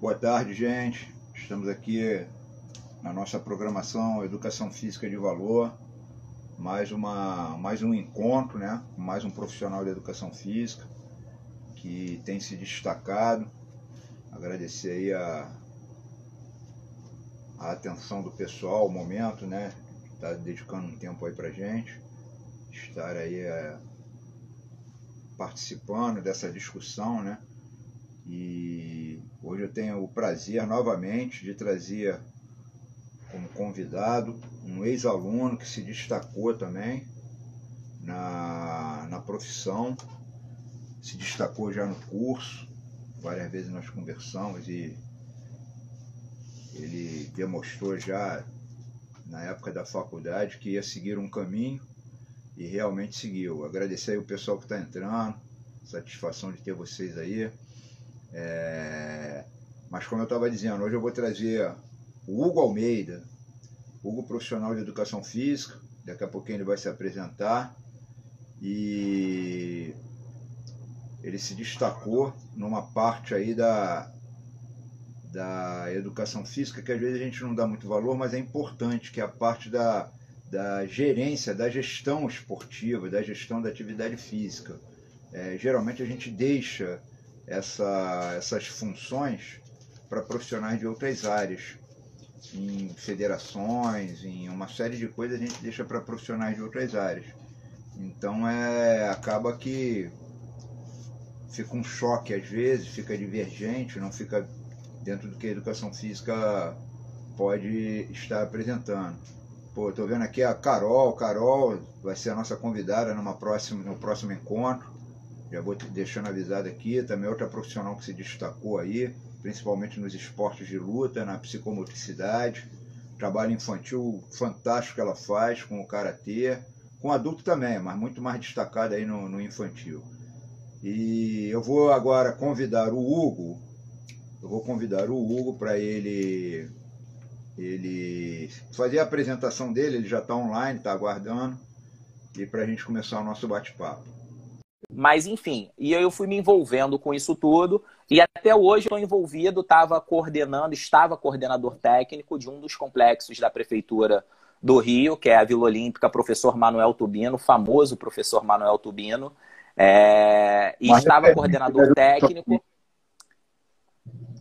Boa tarde, gente. Estamos aqui na nossa programação Educação Física de Valor. Mais, uma, mais um encontro, né? mais um profissional de educação física que tem se destacado. Agradecer aí a, a atenção do pessoal, o momento, né? Está dedicando um tempo aí pra gente. Estar aí é, participando dessa discussão, né? E hoje eu tenho o prazer novamente de trazer como convidado um ex-aluno que se destacou também na, na profissão, se destacou já no curso, várias vezes nós conversamos e ele demonstrou já na época da faculdade que ia seguir um caminho e realmente seguiu. Agradecer aí o pessoal que está entrando, satisfação de ter vocês aí. É... Mas como eu estava dizendo, hoje eu vou trazer o Hugo Almeida, Hugo profissional de educação física, daqui a pouquinho ele vai se apresentar e ele se destacou numa parte aí da, da educação física que às vezes a gente não dá muito valor, mas é importante, que é a parte da, da gerência, da gestão esportiva, da gestão da atividade física. É, geralmente a gente deixa essa, essas funções para profissionais de outras áreas. Em federações, em uma série de coisas a gente deixa para profissionais de outras áreas. Então é, acaba que fica um choque às vezes, fica divergente, não fica dentro do que a educação física pode estar apresentando. Pô, tô vendo aqui a Carol, Carol vai ser a nossa convidada numa próxima, no próximo encontro. Já vou deixando avisado aqui, também outra profissional que se destacou aí, principalmente nos esportes de luta, na psicomotricidade. Trabalho infantil fantástico que ela faz com o karatê, com adulto também, mas muito mais destacada aí no, no infantil. E eu vou agora convidar o Hugo, eu vou convidar o Hugo para ele ele fazer a apresentação dele, ele já está online, está aguardando, e para a gente começar o nosso bate-papo. Mas, enfim, e eu fui me envolvendo com isso tudo. E até hoje estou envolvido, estava coordenando, estava coordenador técnico de um dos complexos da Prefeitura do Rio, que é a Vila Olímpica, professor Manuel Tubino, famoso professor Manuel Tubino. É... e Mas estava é coordenador técnico.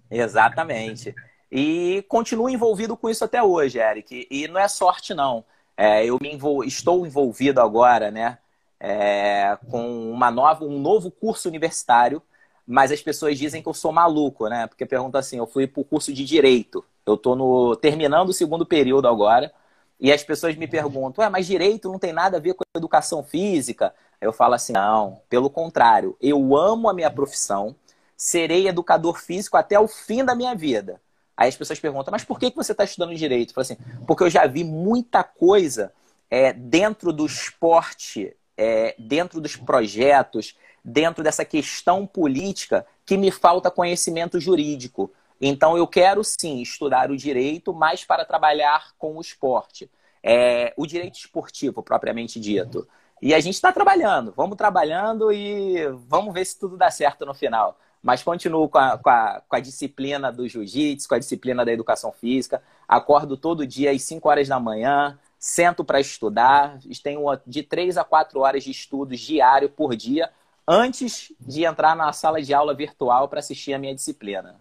Exatamente. E continuo envolvido com isso até hoje, Eric. E não é sorte, não. É, eu me envol... estou envolvido agora, né? É, com uma nova, um novo curso universitário, mas as pessoas dizem que eu sou maluco, né? Porque pergunta assim, eu fui para o curso de Direito, eu estou terminando o segundo período agora, e as pessoas me perguntam, Ué, mas Direito não tem nada a ver com educação física? Eu falo assim, não, pelo contrário, eu amo a minha profissão, serei educador físico até o fim da minha vida. Aí as pessoas perguntam, mas por que você está estudando direito? Eu falo assim, porque eu já vi muita coisa é, dentro do esporte é, dentro dos projetos, dentro dessa questão política, que me falta conhecimento jurídico. Então, eu quero sim estudar o direito, mas para trabalhar com o esporte. É, o direito esportivo, propriamente dito. E a gente está trabalhando, vamos trabalhando e vamos ver se tudo dá certo no final. Mas continuo com a, com a, com a disciplina do jiu-jitsu, com a disciplina da educação física. Acordo todo dia às 5 horas da manhã, sento para estudar, tenho de três a quatro horas de estudos diário por dia, antes de entrar na sala de aula virtual para assistir a minha disciplina.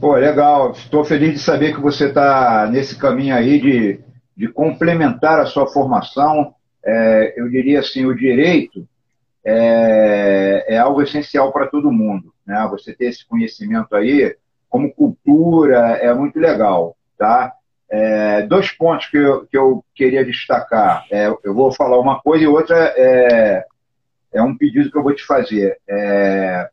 Pô, legal. Estou feliz de saber que você está nesse caminho aí de, de complementar a sua formação. É, eu diria assim, o direito é, é algo essencial para todo mundo. Né? Você ter esse conhecimento aí, como cultura, é muito legal. Tá? É, dois pontos que eu, que eu queria destacar. É, eu vou falar uma coisa e outra é, é um pedido que eu vou te fazer. É,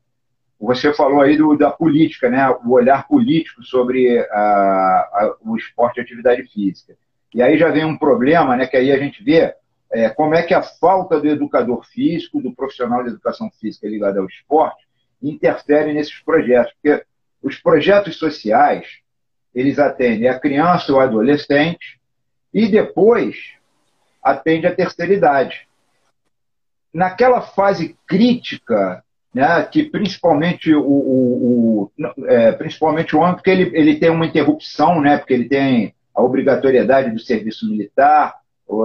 você falou aí do, da política, né? o olhar político sobre a, a, o esporte e atividade física. E aí já vem um problema, né, que aí a gente vê é, como é que a falta do educador físico, do profissional de educação física ligado ao esporte, interfere nesses projetos. Porque os projetos sociais, eles atendem a criança ou adolescente e depois atende a terceira idade. Naquela fase crítica né, que principalmente o, o, o é, principalmente o homem, porque ele, ele tem uma interrupção, né, porque ele tem a obrigatoriedade do serviço militar,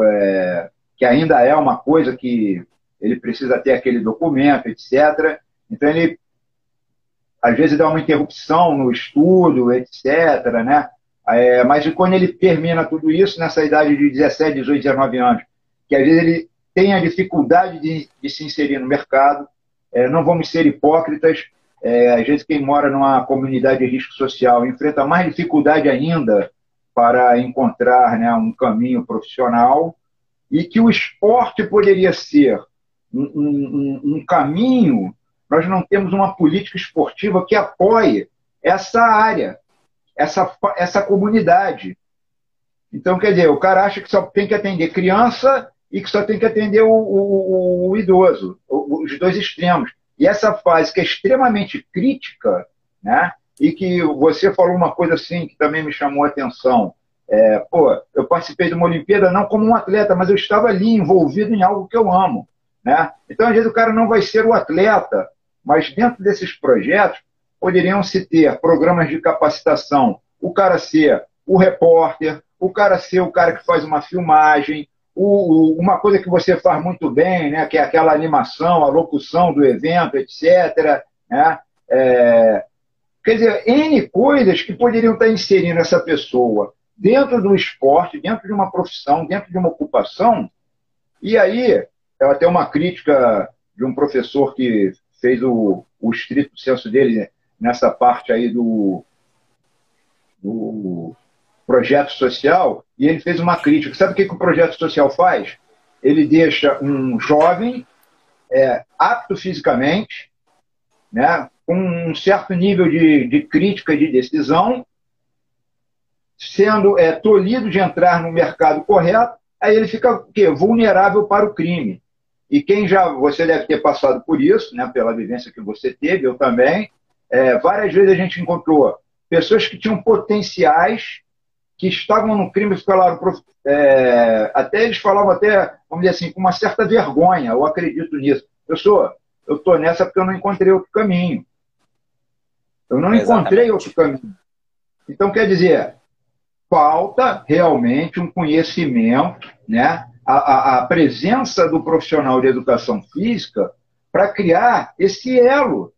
é, que ainda é uma coisa que ele precisa ter aquele documento, etc. Então ele às vezes dá uma interrupção no estudo, etc. Né? É, mas quando ele termina tudo isso, nessa idade de 17, 18, 19 anos, que às vezes ele tem a dificuldade de, de se inserir no mercado, é, não vamos ser hipócritas, é, às vezes quem mora numa comunidade de risco social enfrenta mais dificuldade ainda para encontrar né, um caminho profissional e que o esporte poderia ser um, um, um caminho nós não temos uma política esportiva que apoie essa área, essa, essa comunidade. Então, quer dizer, o cara acha que só tem que atender criança e que só tem que atender o, o, o idoso, os dois extremos. E essa fase que é extremamente crítica, né? E que você falou uma coisa assim que também me chamou a atenção. É, pô, eu participei de uma Olimpíada não como um atleta, mas eu estava ali envolvido em algo que eu amo, né? Então, às vezes, o cara não vai ser o atleta, mas dentro desses projetos poderiam se ter programas de capacitação. O cara ser o repórter, o cara ser o cara que faz uma filmagem, o, uma coisa que você faz muito bem, né, que é aquela animação, a locução do evento, etc. Né? É, quer dizer, N coisas que poderiam estar inserindo essa pessoa dentro do esporte, dentro de uma profissão, dentro de uma ocupação. E aí, até uma crítica de um professor que fez o, o estrito senso dele nessa parte aí do, do projeto social, e ele fez uma crítica. Sabe o que, que o projeto social faz? Ele deixa um jovem é, apto fisicamente, né, com um certo nível de, de crítica de decisão, sendo é, tolhido de entrar no mercado correto, aí ele fica o quê? vulnerável para o crime. E quem já, você deve ter passado por isso, né, pela vivência que você teve, eu também. É, várias vezes a gente encontrou pessoas que tinham potenciais, que estavam no crime, falaram, é, até eles falavam até, vamos dizer assim, com uma certa vergonha, eu acredito nisso. Eu sou, eu estou nessa porque eu não encontrei outro caminho. Eu não Exatamente. encontrei outro caminho. Então, quer dizer, falta realmente um conhecimento, né? A, a presença do profissional de educação física para criar esse elo,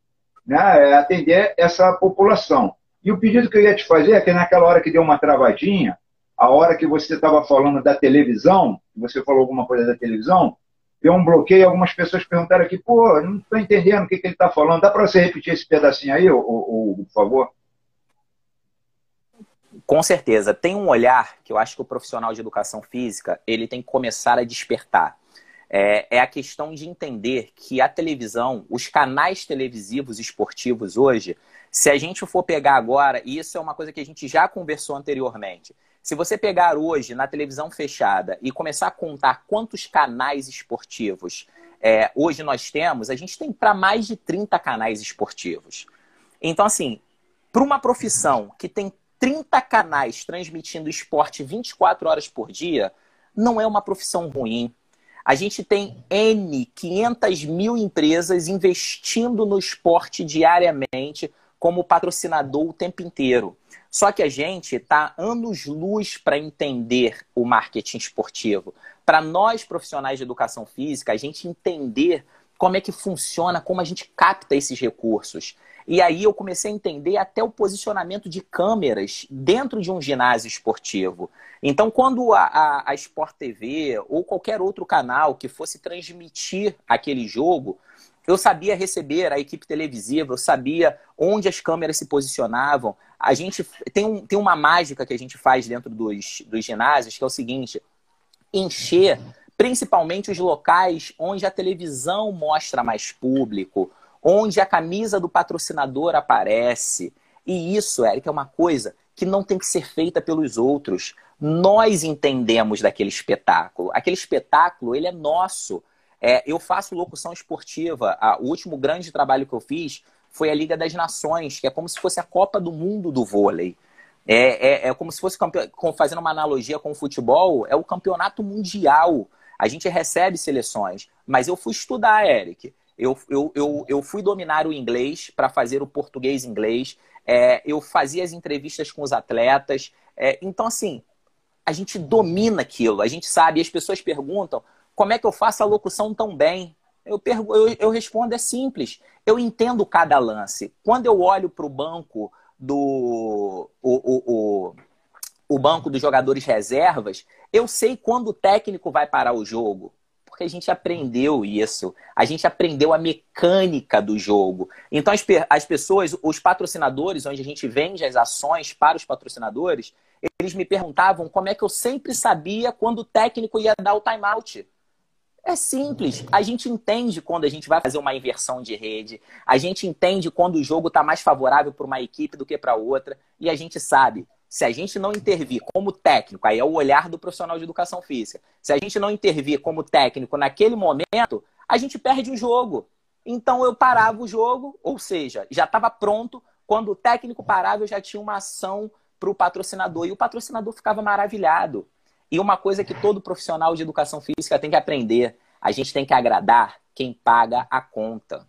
né, é atender essa população. E o pedido que eu ia te fazer é que naquela hora que deu uma travadinha, a hora que você estava falando da televisão, você falou alguma coisa da televisão, deu um bloqueio, algumas pessoas perguntaram aqui, pô, não estou entendendo o que, que ele está falando. Dá para você repetir esse pedacinho aí, ou, ou, por favor? Com certeza. Tem um olhar que eu acho que o profissional de educação física ele tem que começar a despertar. É, é, a questão de entender que a televisão, os canais televisivos esportivos hoje, se a gente for pegar agora, e isso é uma coisa que a gente já conversou anteriormente, se você pegar hoje na televisão fechada e começar a contar quantos canais esportivos é, hoje nós temos, a gente tem para mais de 30 canais esportivos. Então, assim, para uma profissão que tem 30 canais transmitindo esporte 24 horas por dia, não é uma profissão ruim. A gente tem N, 500 mil empresas investindo no esporte diariamente como patrocinador o tempo inteiro. Só que a gente está anos-luz para entender o marketing esportivo. Para nós, profissionais de educação física, a gente entender como é que funciona, como a gente capta esses recursos. E aí eu comecei a entender até o posicionamento de câmeras dentro de um ginásio esportivo. Então, quando a, a, a Sport TV ou qualquer outro canal que fosse transmitir aquele jogo, eu sabia receber a equipe televisiva, eu sabia onde as câmeras se posicionavam. A gente tem, um, tem uma mágica que a gente faz dentro dos, dos ginásios, que é o seguinte: encher principalmente os locais onde a televisão mostra mais público, onde a camisa do patrocinador aparece. E isso, Eric, é uma coisa que não tem que ser feita pelos outros. Nós entendemos daquele espetáculo. Aquele espetáculo, ele é nosso. É, eu faço locução esportiva. o último grande trabalho que eu fiz foi a Liga das Nações, que é como se fosse a Copa do Mundo do vôlei. É, é, é como se fosse, fazendo uma analogia com o futebol, é o campeonato mundial. A gente recebe seleções. Mas eu fui estudar, Eric. Eu, eu, eu, eu fui dominar o inglês para fazer o português inglês. É, eu fazia as entrevistas com os atletas. É, então, assim, a gente domina aquilo, a gente sabe. as pessoas perguntam como é que eu faço a locução tão bem. Eu, eu, eu respondo, é simples. Eu entendo cada lance. Quando eu olho para o banco do. O, o, o, o banco dos jogadores reservas, eu sei quando o técnico vai parar o jogo porque a gente aprendeu isso. A gente aprendeu a mecânica do jogo. Então, as, as pessoas, os patrocinadores, onde a gente vende as ações para os patrocinadores, eles me perguntavam como é que eu sempre sabia quando o técnico ia dar o timeout. É simples. A gente entende quando a gente vai fazer uma inversão de rede. A gente entende quando o jogo está mais favorável para uma equipe do que para outra. E a gente sabe se a gente não intervir como técnico, aí é o olhar do profissional de educação física. Se a gente não intervir como técnico naquele momento, a gente perde o jogo. Então eu parava o jogo, ou seja, já estava pronto. Quando o técnico parava, eu já tinha uma ação para o patrocinador. E o patrocinador ficava maravilhado. E uma coisa que todo profissional de educação física tem que aprender: a gente tem que agradar quem paga a conta.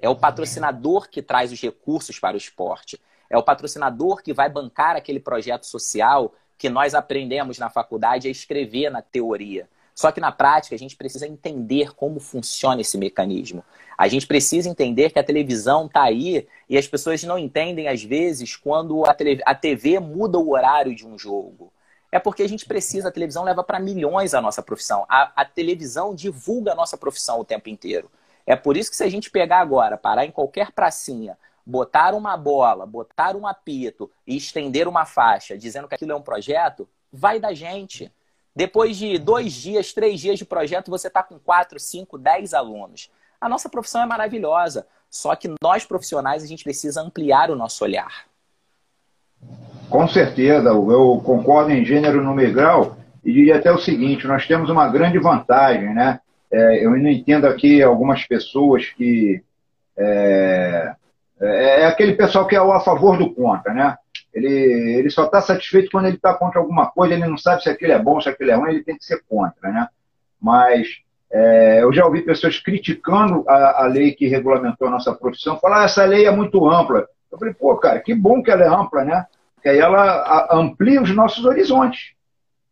É o patrocinador que traz os recursos para o esporte. É o patrocinador que vai bancar aquele projeto social que nós aprendemos na faculdade a escrever na teoria. Só que na prática a gente precisa entender como funciona esse mecanismo. A gente precisa entender que a televisão está aí e as pessoas não entendem, às vezes, quando a, TV muda o horário de um jogo. É porque a gente precisa, a televisão leva para milhões a nossa profissão. A, a televisão divulga a nossa profissão o tempo inteiro. É por isso que se a gente pegar agora, parar em qualquer pracinha, botar uma bola, botar um apito e estender uma faixa dizendo que aquilo é um projeto, vai da gente. Depois de dois dias, três dias de projeto, você está com quatro, cinco, dez alunos. A nossa profissão é maravilhosa, só que nós profissionais a gente precisa ampliar o nosso olhar. Com certeza, eu concordo em gênero, no grau e diria até o seguinte: nós temos uma grande vantagem, né? É, eu não entendo aqui algumas pessoas que é, é, é aquele pessoal que é a favor do contra, né? Ele, ele só está satisfeito quando ele está contra alguma coisa, ele não sabe se aquilo é bom, se aquilo é ruim, ele tem que ser contra, né? Mas é, eu já ouvi pessoas criticando a, a, lei que regulamentou a nossa profissão, falar ah, essa lei é muito ampla. Eu falei, pô, cara, que bom que ela é ampla, né? Porque aí ela amplia os nossos horizontes.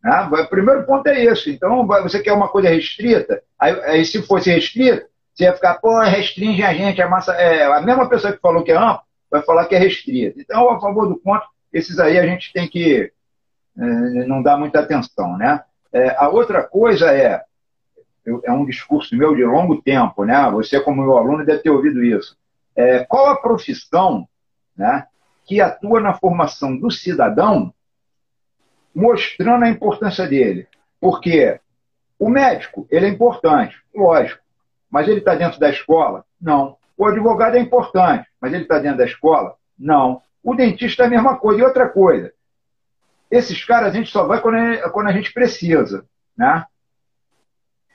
Né? O primeiro ponto é esse. Então, você quer uma coisa restrita, aí, aí se fosse restrita, você ia ficar, pô, restringe a gente, a massa. É, a mesma pessoa que falou que é amplo vai falar que é restrito. Então, a favor do contra, esses aí a gente tem que é, não dar muita atenção, né? É, a outra coisa é, é um discurso meu de longo tempo, né? Você, como meu aluno, deve ter ouvido isso. É, qual a profissão né, que atua na formação do cidadão, mostrando a importância dele? Porque o médico, ele é importante, lógico. Mas ele está dentro da escola? Não. O advogado é importante, mas ele está dentro da escola? Não. O dentista é a mesma coisa. E outra coisa, esses caras a gente só vai quando, quando a gente precisa, né?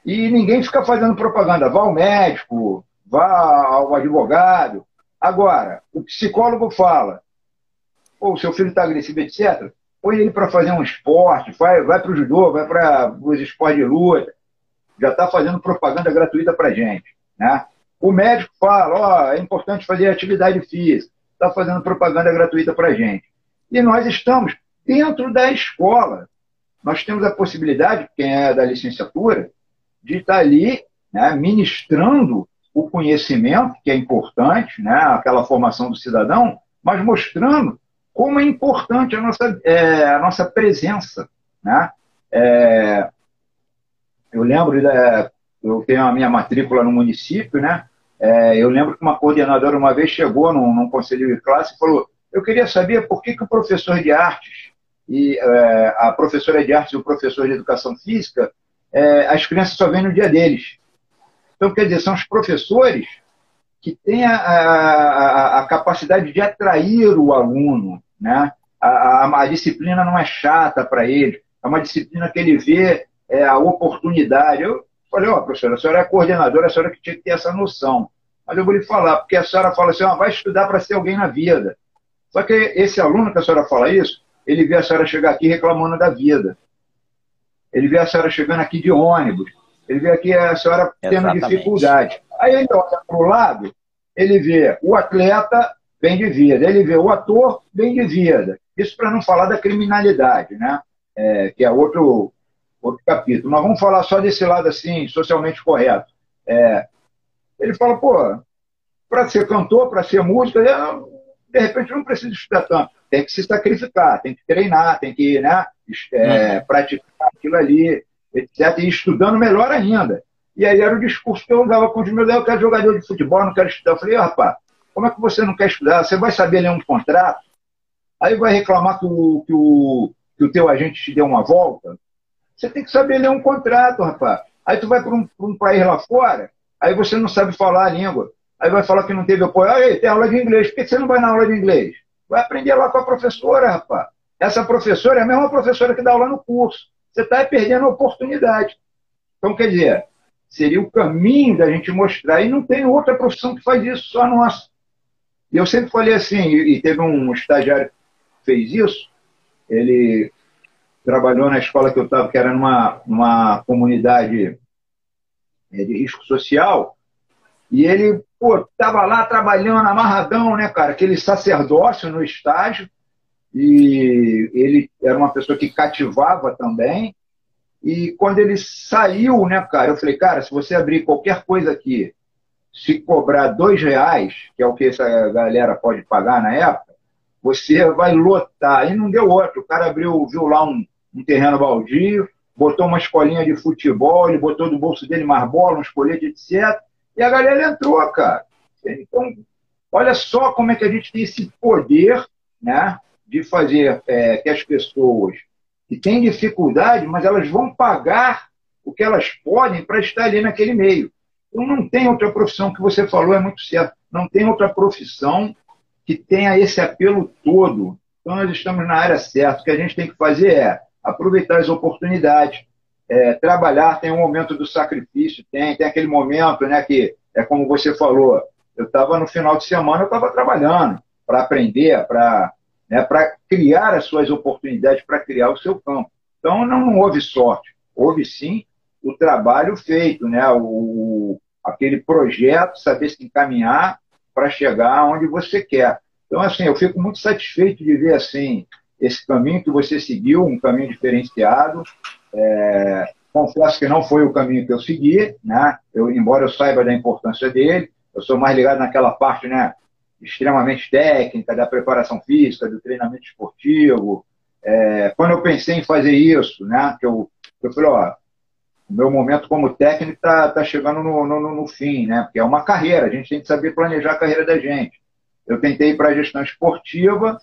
E ninguém fica fazendo propaganda. Vá ao médico, vá ao advogado. Agora, o psicólogo fala, ou seu filho está agressivo, etc., põe ele para fazer um esporte, vai, vai para o judô, vai para os esportes de luta já está fazendo propaganda gratuita para gente. Né? O médico fala, ó, oh, é importante fazer atividade física, está fazendo propaganda gratuita para gente. E nós estamos dentro da escola. Nós temos a possibilidade, quem é da licenciatura, de estar tá ali né, ministrando o conhecimento, que é importante, né, aquela formação do cidadão, mas mostrando como é importante a nossa, é, a nossa presença. Né? É, eu lembro, da, eu tenho a minha matrícula no município, né? É, eu lembro que uma coordenadora uma vez chegou num, num, conselho de classe e falou: Eu queria saber por que, que o professor de artes e é, a professora de artes e o professor de educação física, é, as crianças só vêm no dia deles. Então, quer dizer, são os professores que têm a, a, a capacidade de atrair o aluno, né? A, a, a disciplina não é chata para ele, é uma disciplina que ele vê é, a oportunidade. Eu falei, ó, oh, professora, a senhora é a coordenadora, a senhora que tinha que ter essa noção. Mas eu vou lhe falar, porque a senhora fala assim, ó, vai estudar para ser alguém na vida. Só que esse aluno que a senhora fala isso, ele vê a senhora chegar aqui reclamando da vida. Ele vê a senhora chegando aqui de ônibus. Ele vê aqui a senhora tendo dificuldade. Aí ele olha para o lado, ele vê o atleta bem de vida, ele vê o ator bem de vida. Isso para não falar da criminalidade, né? É, que é outro, outro capítulo. Mas vamos falar só desse lado assim, socialmente correto. É, ele fala, pô, para ser cantor, para ser músico, de repente não precisa estudar tanto. Tem que se sacrificar, tem que treinar, tem que né, é, uhum. praticar aquilo ali, etc. E estudando melhor ainda. E aí era o discurso que eu dava com os meus, eu quero jogador de futebol, não quero estudar. Eu falei, rapaz, como é que você não quer estudar? Você vai saber ler um contrato? Aí vai reclamar que o, que o, que o teu agente te deu uma volta? Você tem que saber ler um contrato, rapaz. Aí tu vai para um, um país lá fora, aí você não sabe falar a língua. Aí vai falar que não teve apoio. Aí, tem aula de inglês. Por que você não vai na aula de inglês? Vai aprender lá com a professora, rapaz. Essa professora é a mesma professora que dá aula no curso. Você está perdendo a oportunidade. Então, quer dizer, seria o caminho da gente mostrar. E não tem outra profissão que faz isso, só a nossa. E eu sempre falei assim, e teve um estagiário que fez isso, ele trabalhou na escola que eu estava, que era numa, numa comunidade é, de risco social, e ele, pô, lá trabalhando amarradão, né, cara? Aquele sacerdócio no estágio. E ele era uma pessoa que cativava também. E quando ele saiu, né, cara, eu falei, cara, se você abrir qualquer coisa aqui, se cobrar dois reais, que é o que essa galera pode pagar na época, você vai lotar. E não deu outro. O cara abriu, viu lá um, um terreno baldio, botou uma escolinha de futebol, ele botou do bolso dele mais bola, uns coletes, etc. E a galera entrou, cara. Então, olha só como é que a gente tem esse poder né, de fazer é, que as pessoas que têm dificuldade, mas elas vão pagar o que elas podem para estar ali naquele meio. Então, não tem outra profissão que você falou, é muito certo. Não tem outra profissão que tenha esse apelo todo. Então, nós estamos na área certa. O que a gente tem que fazer é aproveitar as oportunidades, é, trabalhar tem um momento do sacrifício, tem, tem aquele momento né, que é como você falou, eu estava no final de semana, eu estava trabalhando para aprender, para né, criar as suas oportunidades, para criar o seu campo. Então não, não, houve sorte, houve sim o trabalho feito, né, o, aquele projeto, saber se encaminhar para chegar onde você quer. Então, assim, eu fico muito satisfeito de ver assim esse caminho que você seguiu, um caminho diferenciado, é, confesso que não foi o caminho que eu segui, né? Eu, embora eu saiba da importância dele, eu sou mais ligado naquela parte, né? Extremamente técnica, da preparação física, do treinamento esportivo. É, quando eu pensei em fazer isso, né? Que eu, eu falei, ó, o meu momento como técnico está tá chegando no, no, no, fim, né? Porque é uma carreira, a gente tem que saber planejar a carreira da gente. Eu tentei ir para a gestão esportiva,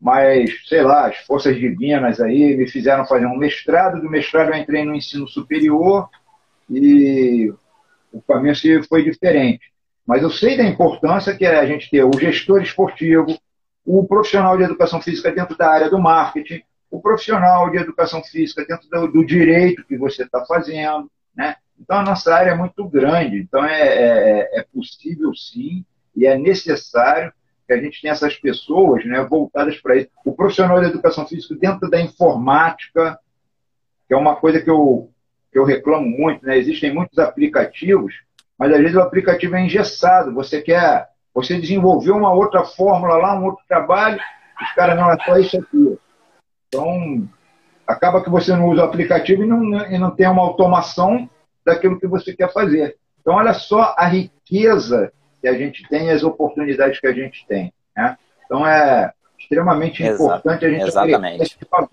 mas, sei lá, as forças divinas aí me fizeram fazer um mestrado, do mestrado eu entrei no ensino superior e o caminho foi diferente. Mas eu sei da importância que é a gente ter o gestor esportivo, o profissional de educação física dentro da área do marketing, o profissional de educação física dentro do, do direito que você está fazendo, né? Então a nossa área é muito grande, então é, é, é possível sim e é necessário que a gente tem essas pessoas né, voltadas para isso. O profissional de educação física dentro da informática, que é uma coisa que eu, que eu reclamo muito, né? Existem muitos aplicativos, mas às vezes o aplicativo é engessado. Você quer, você desenvolveu uma outra fórmula lá, um outro trabalho, os caras não é só isso aqui. Então, acaba que você não usa o aplicativo e não, e não tem uma automação daquilo que você quer fazer. Então, olha só a riqueza que a gente tem e as oportunidades que a gente tem. Né? Então é extremamente importante a gente, agregar esse valor,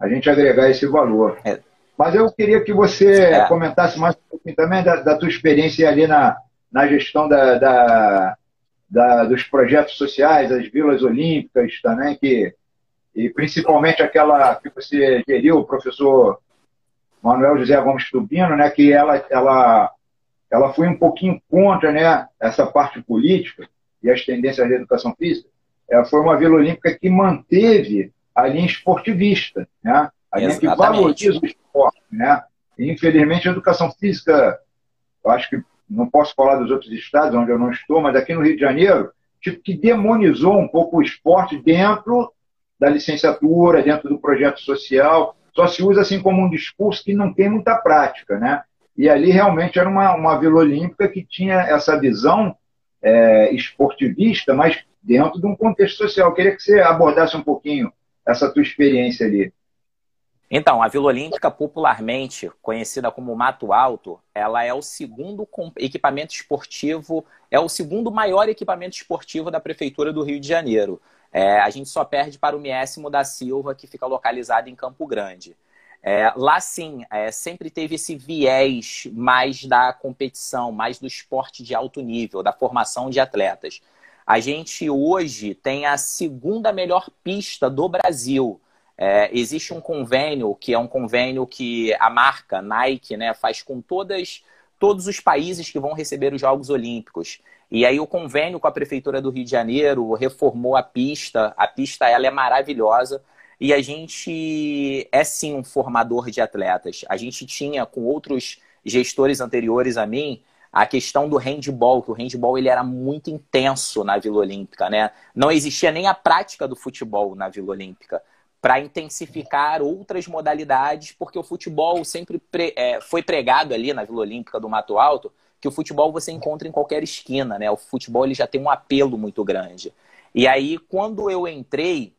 a gente agregar esse valor. É. Mas eu queria que você é. comentasse mais um pouquinho também da, da, tua experiência ali na, na gestão da, da, da, dos projetos sociais, as vilas olímpicas também, que, e principalmente aquela que você geriu, o professor Manuel José Gomes Tubino, né, que ela, ela ela foi um pouquinho contra né, essa parte política e as tendências da educação física. Ela foi uma Vila Olímpica que manteve a linha esportivista, né? a linha que valoriza o esporte. Né? E, infelizmente, a educação física, eu acho que não posso falar dos outros estados onde eu não estou, mas aqui no Rio de Janeiro, tipo que demonizou um pouco o esporte dentro da licenciatura, dentro do projeto social. Só se usa assim como um discurso que não tem muita prática, né? E ali realmente era uma, uma Vila Olímpica que tinha essa visão é, esportivista, mas dentro de um contexto social. Eu queria que você abordasse um pouquinho essa tua experiência ali. Então, a Vila Olímpica, popularmente conhecida como Mato Alto, ela é o segundo equipamento esportivo, é o segundo maior equipamento esportivo da Prefeitura do Rio de Janeiro. É, a gente só perde para o Miésimo da Silva, que fica localizado em Campo Grande. É, lá sim, é, sempre teve esse viés mais da competição, mais do esporte de alto nível, da formação de atletas. A gente hoje tem a segunda melhor pista do Brasil. É, existe um convênio, que é um convênio que a marca Nike né, faz com todas, todos os países que vão receber os Jogos Olímpicos. E aí o convênio com a Prefeitura do Rio de Janeiro reformou a pista. A pista ela é maravilhosa. E a gente é sim um formador de atletas. A gente tinha com outros gestores anteriores a mim a questão do handball, que o handball ele era muito intenso na Vila Olímpica, né? Não existia nem a prática do futebol na Vila Olímpica para intensificar outras modalidades, porque o futebol sempre pre, é, foi pregado ali na Vila Olímpica do Mato Alto, que o futebol você encontra em qualquer esquina, né? O futebol ele já tem um apelo muito grande. E aí, quando eu entrei,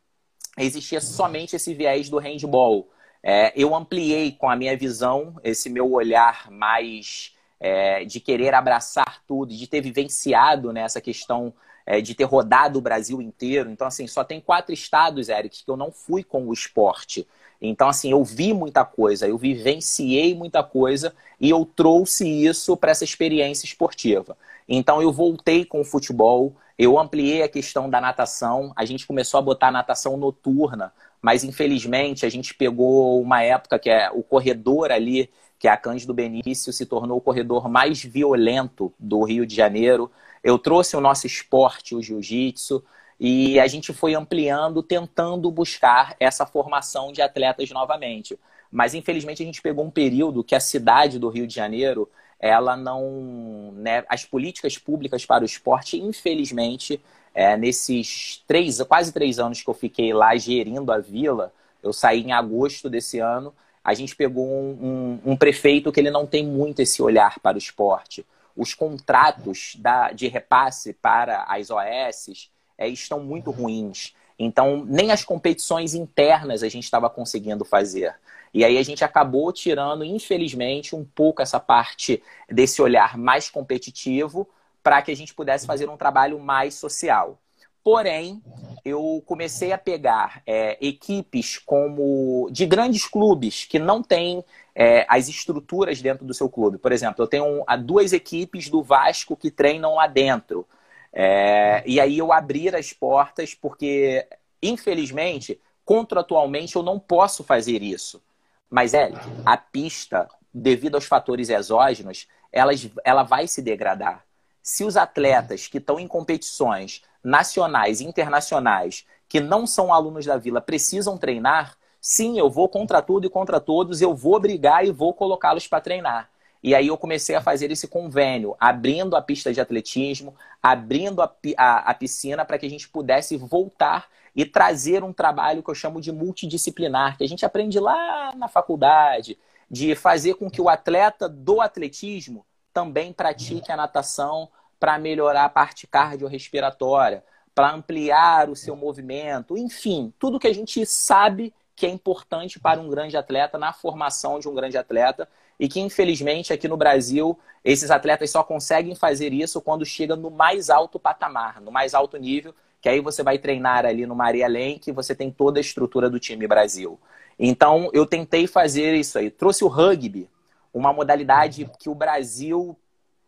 existia somente esse viés do handball. É, eu ampliei com a minha visão, esse meu olhar mais é, de querer abraçar tudo, de ter vivenciado né, questão é, de ter rodado o Brasil inteiro. Então, assim, só tem quatro estados, Eric, que eu não fui com o esporte. Então, assim, eu vi muita coisa, eu vivenciei muita coisa e eu trouxe isso para essa experiência esportiva. Então, eu voltei com o futebol, eu ampliei a questão da natação, a gente começou a botar natação noturna, mas infelizmente a gente pegou uma época que é o corredor ali, que é a Cândido Benício, se tornou o corredor mais violento do Rio de Janeiro. Eu trouxe o nosso esporte, o jiu-jitsu, e a gente foi ampliando, tentando buscar essa formação de atletas novamente. Mas infelizmente a gente pegou um período que a cidade do Rio de Janeiro, ela não. Né, as políticas públicas para o esporte, infelizmente, é, nesses três, quase três anos que eu fiquei lá gerindo a vila, eu saí em agosto desse ano, a gente pegou um, um, um prefeito que ele não tem muito esse olhar para o esporte os contratos da, de repasse para as OS é, estão muito ruins. Então, nem as competições internas a gente estava conseguindo fazer. E aí a gente acabou tirando, infelizmente, um pouco essa parte desse olhar mais competitivo para que a gente pudesse fazer um trabalho mais social. Porém, eu comecei a pegar é, equipes como de grandes clubes que não têm é, as estruturas dentro do seu clube. Por exemplo, eu tenho duas equipes do Vasco que treinam lá dentro. É, e aí eu abrir as portas, porque, infelizmente, contratualmente eu não posso fazer isso. Mas, Eric, a pista, devido aos fatores exógenos, elas, ela vai se degradar. Se os atletas que estão em competições nacionais e internacionais, que não são alunos da vila, precisam treinar, sim, eu vou contra tudo e contra todos, eu vou brigar e vou colocá-los para treinar. E aí eu comecei a fazer esse convênio, abrindo a pista de atletismo, abrindo a, a, a piscina para que a gente pudesse voltar e trazer um trabalho que eu chamo de multidisciplinar, que a gente aprende lá na faculdade, de fazer com que o atleta do atletismo também pratique a natação para melhorar a parte cardiorrespiratória, para ampliar o seu movimento, enfim, tudo que a gente sabe que é importante para um grande atleta, na formação de um grande atleta, e que infelizmente aqui no Brasil esses atletas só conseguem fazer isso quando chega no mais alto patamar, no mais alto nível, que aí você vai treinar ali no Maria Lenk e você tem toda a estrutura do time Brasil. Então eu tentei fazer isso aí, trouxe o rugby, uma modalidade que o Brasil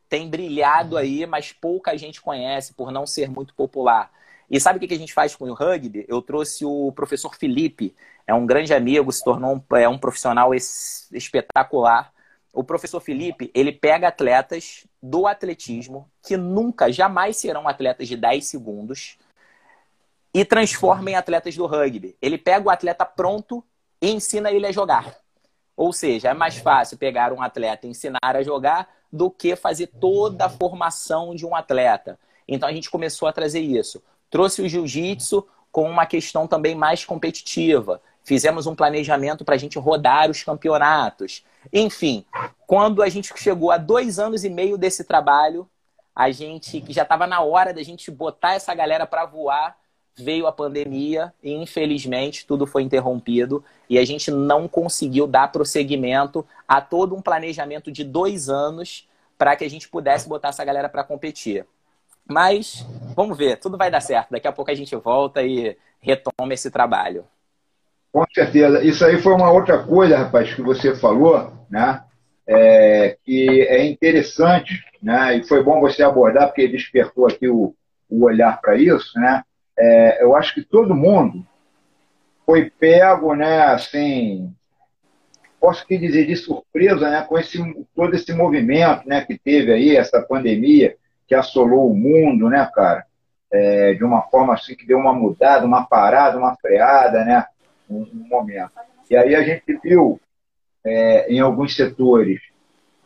tem brilhado aí, mas pouca gente conhece por não ser muito popular. E sabe o que a gente faz com o rugby? Eu trouxe o professor Felipe, é um grande amigo, se tornou um, é um profissional espetacular. O professor Felipe, ele pega atletas do atletismo, que nunca, jamais serão atletas de 10 segundos, e transforma em atletas do rugby. Ele pega o atleta pronto e ensina ele a jogar. Ou seja, é mais fácil pegar um atleta e ensinar a jogar do que fazer toda a formação de um atleta. Então a gente começou a trazer isso trouxe o jiu-jitsu com uma questão também mais competitiva. Fizemos um planejamento para a gente rodar os campeonatos. Enfim, quando a gente chegou a dois anos e meio desse trabalho, a gente que já estava na hora da gente botar essa galera para voar, veio a pandemia e infelizmente tudo foi interrompido e a gente não conseguiu dar prosseguimento a todo um planejamento de dois anos para que a gente pudesse botar essa galera para competir. Mas vamos ver, tudo vai dar certo. Daqui a pouco a gente volta e retoma esse trabalho. Com certeza. Isso aí foi uma outra coisa, rapaz, que você falou, né? É, que é interessante, né? E foi bom você abordar, porque despertou aqui o, o olhar para isso, né? É, eu acho que todo mundo foi pego, né? Assim, posso que dizer de surpresa, né? Com esse todo esse movimento, né? Que teve aí essa pandemia que assolou o mundo, né, cara? É, de uma forma assim que deu uma mudada, uma parada, uma freada, né? Um, um momento. E aí a gente viu é, em alguns setores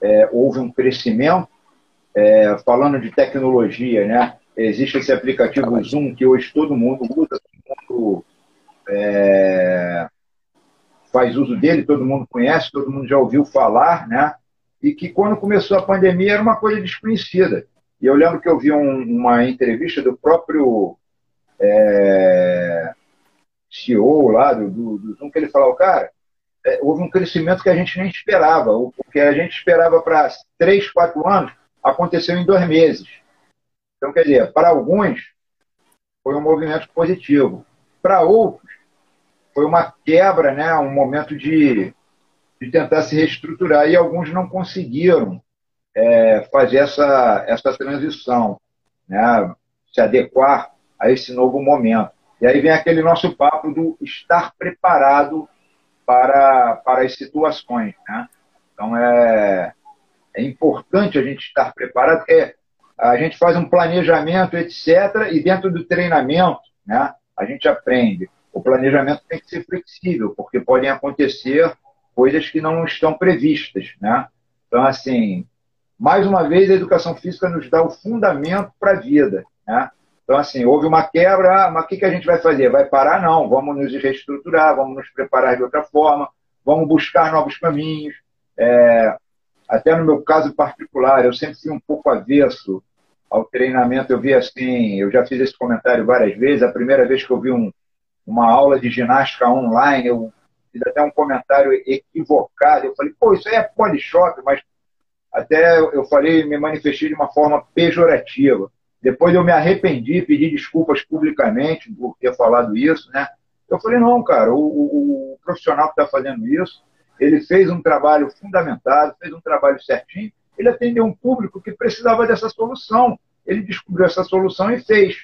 é, houve um crescimento, é, falando de tecnologia, né? Existe esse aplicativo Zoom que hoje todo mundo usa, todo mundo é, faz uso dele, todo mundo conhece, todo mundo já ouviu falar, né? E que quando começou a pandemia era uma coisa desconhecida. E eu lembro que eu vi um, uma entrevista do próprio é, CEO lá do, do, do, Zoom, que ele falou, cara, é, houve um crescimento que a gente nem esperava. O que a gente esperava para três, quatro anos, aconteceu em dois meses. Então, quer dizer, para alguns foi um movimento positivo. Para outros, foi uma quebra, né, um momento de, de tentar se reestruturar. E alguns não conseguiram é, fazer essa, essa transição, né? se adequar a esse novo momento. E aí vem aquele nosso papo do estar preparado para, para as situações. Né? Então é, é importante a gente estar preparado, porque a gente faz um planejamento, etc., e dentro do treinamento né, a gente aprende. O planejamento tem que ser flexível, porque podem acontecer coisas que não estão previstas. Né? Então, assim, mais uma vez, a educação física nos dá o fundamento para a vida. Né? Então, assim, houve uma quebra, mas o que, que a gente vai fazer? Vai parar? Não, vamos nos reestruturar, vamos nos preparar de outra forma, vamos buscar novos caminhos. É, até no meu caso particular, eu sempre fui um pouco avesso ao treinamento. Eu vi assim, eu já fiz esse comentário várias vezes. A primeira vez que eu vi um, uma aula de ginástica online, eu fiz até um comentário equivocado. Eu falei, pô, isso aí é polishop, mas até eu falei, me manifestei de uma forma pejorativa. Depois eu me arrependi, pedi desculpas publicamente por ter falado isso, né? Eu falei, não, cara, o, o, o profissional que está fazendo isso, ele fez um trabalho fundamentado, fez um trabalho certinho, ele atendeu um público que precisava dessa solução. Ele descobriu essa solução e fez.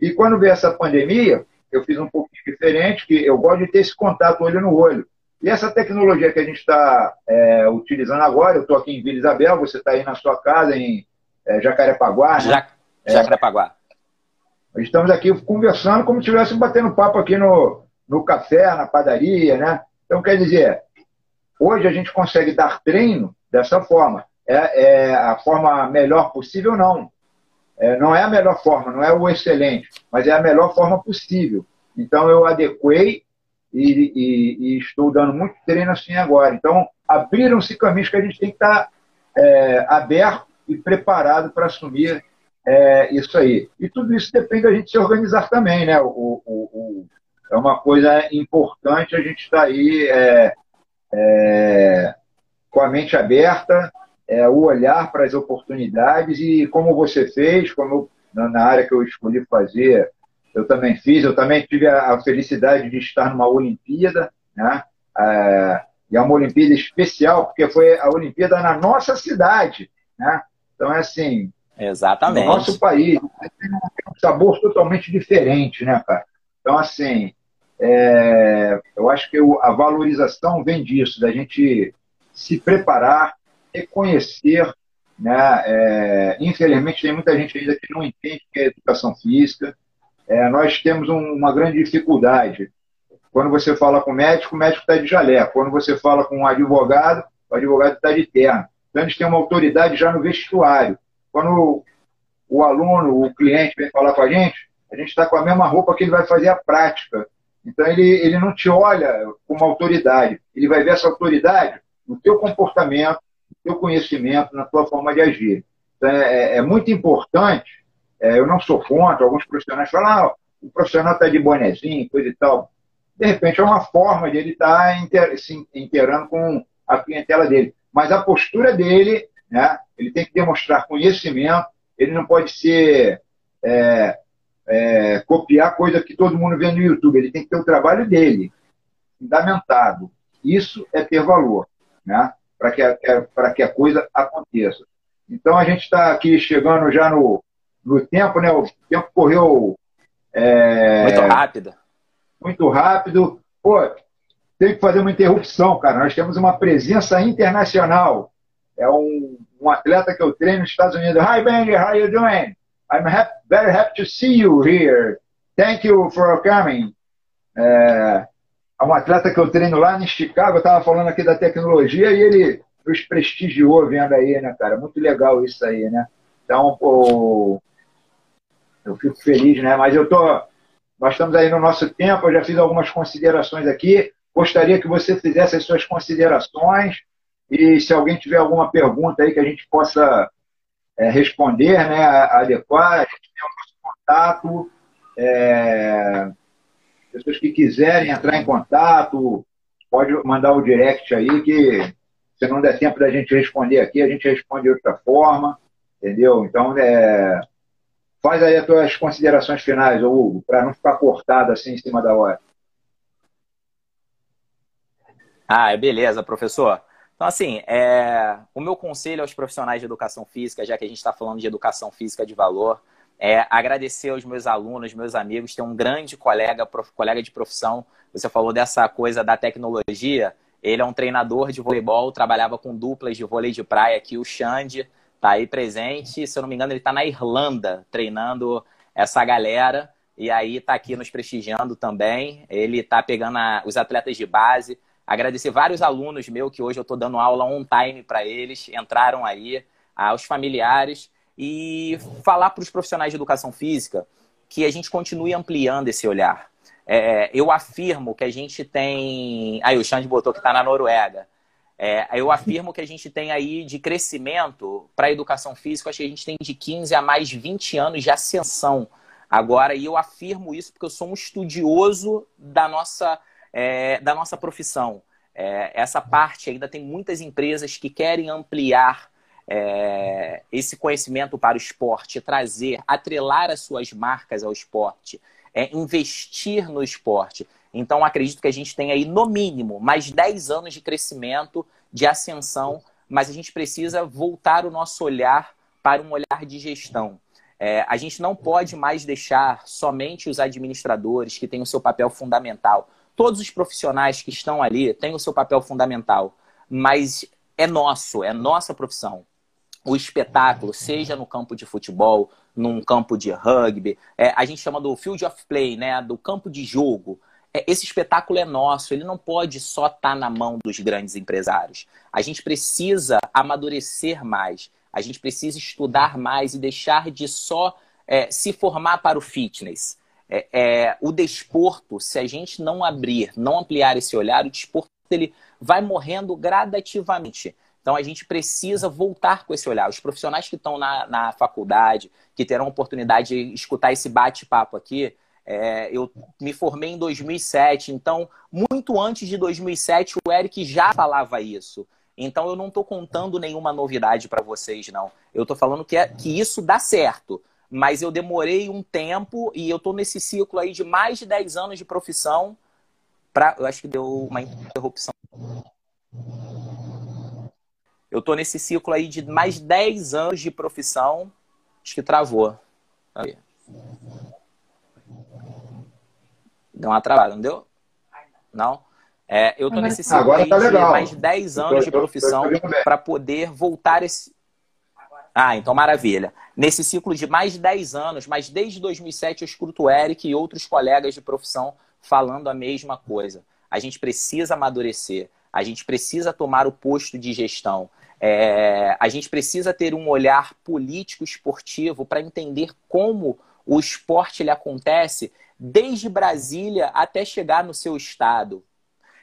E quando veio essa pandemia, eu fiz um pouquinho diferente, que eu gosto de ter esse contato olho no olho. E essa tecnologia que a gente está é, utilizando agora, eu estou aqui em Vila Isabel, você está aí na sua casa em é, Jacarepaguá, né? Ja Jacarepaguá. É, estamos aqui conversando como se estivéssemos batendo papo aqui no, no café, na padaria, né? Então, quer dizer, hoje a gente consegue dar treino dessa forma. É, é a forma melhor possível, não. É, não é a melhor forma, não é o excelente, mas é a melhor forma possível. Então, eu adequei e, e, e, estou dando muito treino assim agora. Então, abriram-se caminhos que a gente tem que estar é, aberto e preparado para assumir é, isso aí. E tudo isso depende da gente se organizar também, né? O, o, o é uma coisa importante a gente estar tá aí é, é, com a mente aberta, é, o olhar para as oportunidades e como você fez, como eu, na área que eu escolhi fazer, eu também fiz, eu também tive a, a felicidade de estar numa Olimpíada, né? É, e é uma Olimpíada especial, porque foi a Olimpíada na nossa cidade, né? Então, é assim... Exatamente. No nosso país, tem um sabor totalmente diferente, né, cara? Então, assim, é, eu acho que a valorização vem disso, da gente se preparar, reconhecer, né? É, infelizmente, tem muita gente ainda que não entende o que é educação física, é, nós temos um, uma grande dificuldade. Quando você fala com o médico, o médico está de jaleco. Quando você fala com um advogado, o advogado está de terno. Então, eles têm uma autoridade já no vestuário. Quando o, aluno, o cliente vem falar com a gente, a gente está com a mesma roupa que ele vai fazer a prática. Então ele, ele não te olha como autoridade, ele vai ver essa autoridade no teu comportamento, no teu conhecimento, na tua forma de agir. Então, é, é, é muito importante, é, eu não sou contra, alguns profissionais falam, ah, o profissional está de bonezinho, coisa e tal. De repente é uma forma de ele estar tá inter, se inteirando com a clientela dele. Mas a postura dele, né, ele tem que demonstrar conhecimento, ele não pode ser é, é, copiar coisa que todo mundo vê no YouTube. Ele tem que ter o trabalho dele, fundamentado. Isso é ter valor, né? Para que, para que a coisa aconteça. Então a gente está aqui chegando já no, no tempo, né? O tempo correu. É, muito rápido. Muito rápido. Pô, tem que fazer uma interrupção, cara. Nós temos uma presença internacional. É um, um atleta que eu treino nos Estados Unidos. Hi, Benji, how you doing? I'm happy, very happy to see you here. Thank you for coming. É, um atleta que eu treino lá em Chicago, eu estava falando aqui da tecnologia e ele nos prestigiou vendo aí, né, cara? Muito legal isso aí, né? Então, pô, eu fico feliz, né? Mas eu tô, nós estamos aí no nosso tempo, eu já fiz algumas considerações aqui. Gostaria que você fizesse as suas considerações e se alguém tiver alguma pergunta aí que a gente possa é, responder, né, adequar, a gente tem o nosso contato. É, pessoas que quiserem entrar em contato, pode mandar o direct aí, que se não der tempo da gente responder aqui, a gente responde de outra forma, entendeu? Então, é, faz aí as tuas considerações finais, Hugo, para não ficar cortado assim em cima da hora. Ah, beleza, professor. Então, assim, é, o meu conselho aos profissionais de educação física, já que a gente está falando de educação física de valor, é agradecer aos meus alunos, meus amigos, ter um grande colega, prof, colega de profissão. Você falou dessa coisa da tecnologia. Ele é um treinador de voleibol, trabalhava com duplas de vôlei de praia aqui, o Xande, está aí presente. Se eu não me engano, ele está na Irlanda treinando essa galera. E aí está aqui nos prestigiando também. Ele está pegando a, os atletas de base Agradecer vários alunos meus que hoje eu estou dando aula on time para eles, entraram aí, aos familiares e falar para os profissionais de educação física que a gente continue ampliando esse olhar. É, eu afirmo que a gente tem. Aí o Xande botou que está na Noruega. É, eu afirmo que a gente tem aí de crescimento para a educação física, acho que a gente tem de 15 a mais 20 anos de ascensão agora, e eu afirmo isso porque eu sou um estudioso da nossa é, da nossa profissão. É, essa parte ainda tem muitas empresas que querem ampliar é, esse conhecimento para o esporte, trazer, atrelar as suas marcas ao esporte, é, investir no esporte. Então, acredito que a gente tem aí, no mínimo, mais 10 anos de crescimento, de ascensão, mas a gente precisa voltar o nosso olhar para um olhar de gestão. É, a gente não pode mais deixar somente os administradores, que têm o seu papel fundamental, todos os profissionais que estão ali têm o seu papel fundamental, mas é nosso, é nossa profissão. O espetáculo, seja no campo de futebol, num campo de rugby, é, a gente chama do field of play, né, do campo de jogo. É, esse espetáculo é nosso, ele não pode só estar tá na mão dos grandes empresários. A gente precisa amadurecer mais, a gente precisa estudar mais e deixar de só é, se formar para o fitness é, é, o desporto, se a gente não abrir, não ampliar esse olhar, o desporto ele vai morrendo gradativamente. Então a gente precisa voltar com esse olhar. Os profissionais que estão na, na faculdade, que terão oportunidade de escutar esse bate-papo aqui, é, eu me formei em 2007, então muito antes de 2007 o Eric já falava isso. Então eu não estou contando nenhuma novidade para vocês, não. Eu estou falando que, é, que isso dá certo mas eu demorei um tempo e eu estou nesse ciclo aí de mais de 10 anos de profissão. Pra, eu acho que deu uma interrupção. Eu estou nesse ciclo aí de mais de 10 anos de profissão. Acho que travou. Deu uma travada, não deu? Não? É, eu estou nesse ciclo tá de mais de 10 anos de profissão para poder voltar esse. Ah, então maravilha. Nesse ciclo de mais de 10 anos, mas desde 2007 eu escuto o Eric e outros colegas de profissão falando a mesma coisa. A gente precisa amadurecer, a gente precisa tomar o posto de gestão, é... a gente precisa ter um olhar político esportivo para entender como o esporte ele acontece desde Brasília até chegar no seu estado.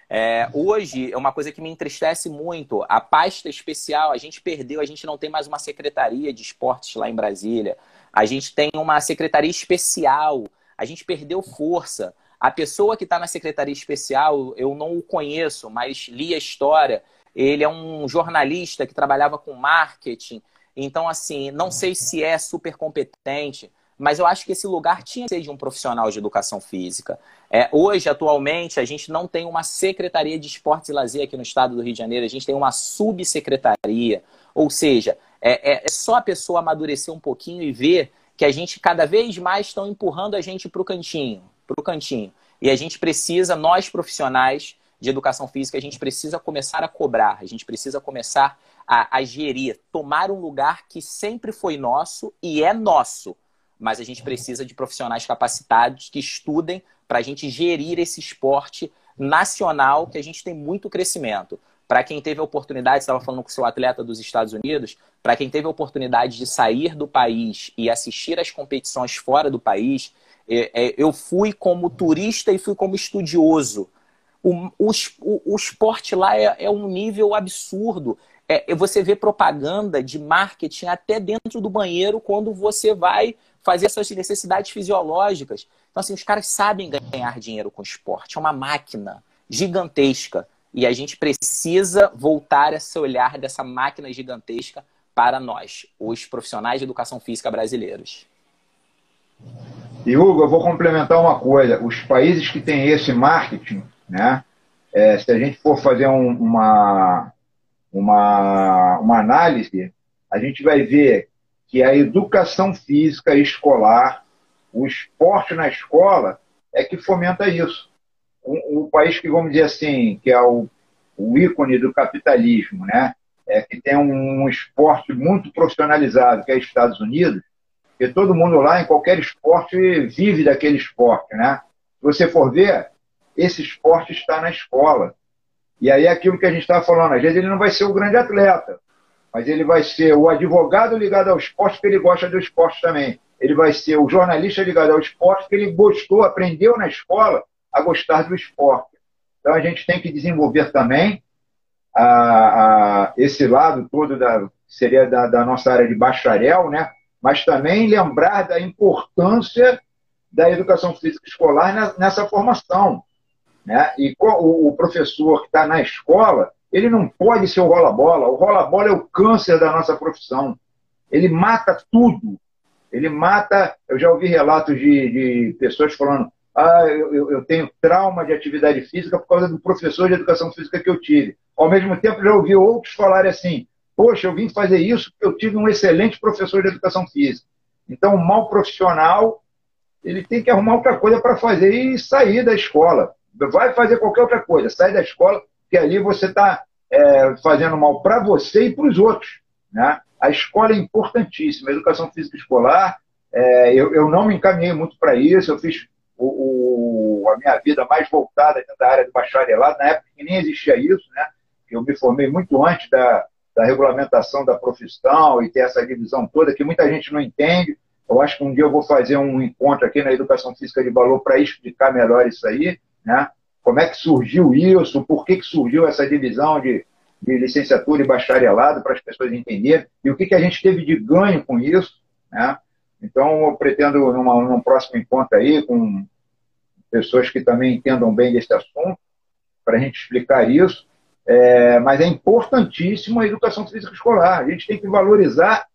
É, hoje é uma coisa que me entristece muito. A pasta especial, a gente perdeu, a gente não tem mais uma secretaria de esportes lá em Brasília. A gente tem uma secretaria especial, a gente perdeu força. A pessoa que está na secretaria especial, eu não o conheço, mas li a história. Ele é um jornalista que trabalhava com marketing. Então, assim, não sei se é super competente, mas eu acho que esse lugar tinha que ser de um profissional de educação física. É, hoje, atualmente, a gente não tem uma secretaria de esportes e lazer aqui no estado do Rio de Janeiro, a gente tem uma subsecretaria. Ou seja, é, é, é só a pessoa amadurecer um pouquinho e ver que a gente cada vez mais estão empurrando a gente para o cantinho, para o cantinho. E a gente precisa, nós profissionais de educação física, a gente precisa começar a cobrar, a gente precisa começar a, a gerir, tomar um lugar que sempre foi nosso e é nosso mas a gente precisa de profissionais capacitados que estudem para a gente gerir esse esporte nacional que a gente tem muito crescimento. Para quem teve a oportunidade, estava falando com o seu atleta dos Estados Unidos, para quem teve a oportunidade de sair do país e assistir às competições fora do país, é, é, eu fui como turista e fui como estudioso. O, o, o esporte lá é, é um nível absurdo. É, você vê propaganda de marketing até dentro do banheiro quando você vai fazer suas necessidades fisiológicas. Então, assim, os caras sabem ganhar dinheiro com esporte. É uma máquina gigantesca. E a gente precisa voltar esse olhar dessa máquina gigantesca para nós, os profissionais de educação física brasileiros. E Hugo, eu vou complementar uma coisa. Os países que têm esse marketing, né? É, se a gente for fazer um, uma, uma, uma análise, a gente vai ver que a educação física escolar, o esporte na escola, é que fomenta isso. O, o país que, vamos dizer assim, que é o, o ícone do capitalismo, né? É, que tem um, um esporte muito profissionalizado, que é Estados Unidos, e todo mundo lá, em qualquer esporte, vive daquele esporte, né? Se você for ver, esse esporte está na escola. E aí aquilo que a gente estava falando, às vezes ele não vai ser o grande atleta, mas ele vai ser o advogado ligado ao esporte, porque ele gosta do esporte também. Ele vai ser o jornalista ligado ao esporte, porque ele gostou, aprendeu na escola a gostar do esporte. Então a gente tem que desenvolver também a, a, esse lado todo da seria da, da, nossa área de bacharel, né? Mas também lembrar da importância da educação física escolar nessa formação, né? E o, o professor que está na escola ele não pode ser o rola-bola. O rola-bola é o câncer da nossa profissão. Ele mata tudo. Ele mata. Eu já ouvi relatos de, de pessoas falando: ah, eu, eu, tenho trauma de atividade física por causa do professor de educação física que eu tive. Ao mesmo tempo, já ouvi outros falarem assim: poxa, eu vim fazer isso porque eu tive um excelente professor de educação física. Então, o mal profissional, ele tem que arrumar outra coisa para fazer e sair da escola. Vai fazer qualquer outra coisa, sai da escola porque ali você está é, fazendo mal para você e para os outros. Né? A escola é importantíssima, a educação física escolar. É, eu, eu, não me encaminhei muito para isso, eu fiz o, o, a minha vida mais voltada da área do bacharelado, na época que nem existia isso, né? eu me formei muito antes da, da regulamentação da profissão e ter essa divisão toda, que muita gente não entende. Eu acho que um dia eu vou fazer um encontro aqui na Educação Física de Valor para explicar melhor isso aí, né? Como é que surgiu isso? Por que, que surgiu essa divisão de, de licenciatura e bacharelado para as pessoas entenderem? E o que, que a gente teve de ganho com isso? Né? Então, eu pretendo, numa, num próximo encontro aí, com pessoas que também entendam bem desse assunto, para a gente explicar isso. É, mas é importantíssimo a educação física escolar. A gente tem que valorizar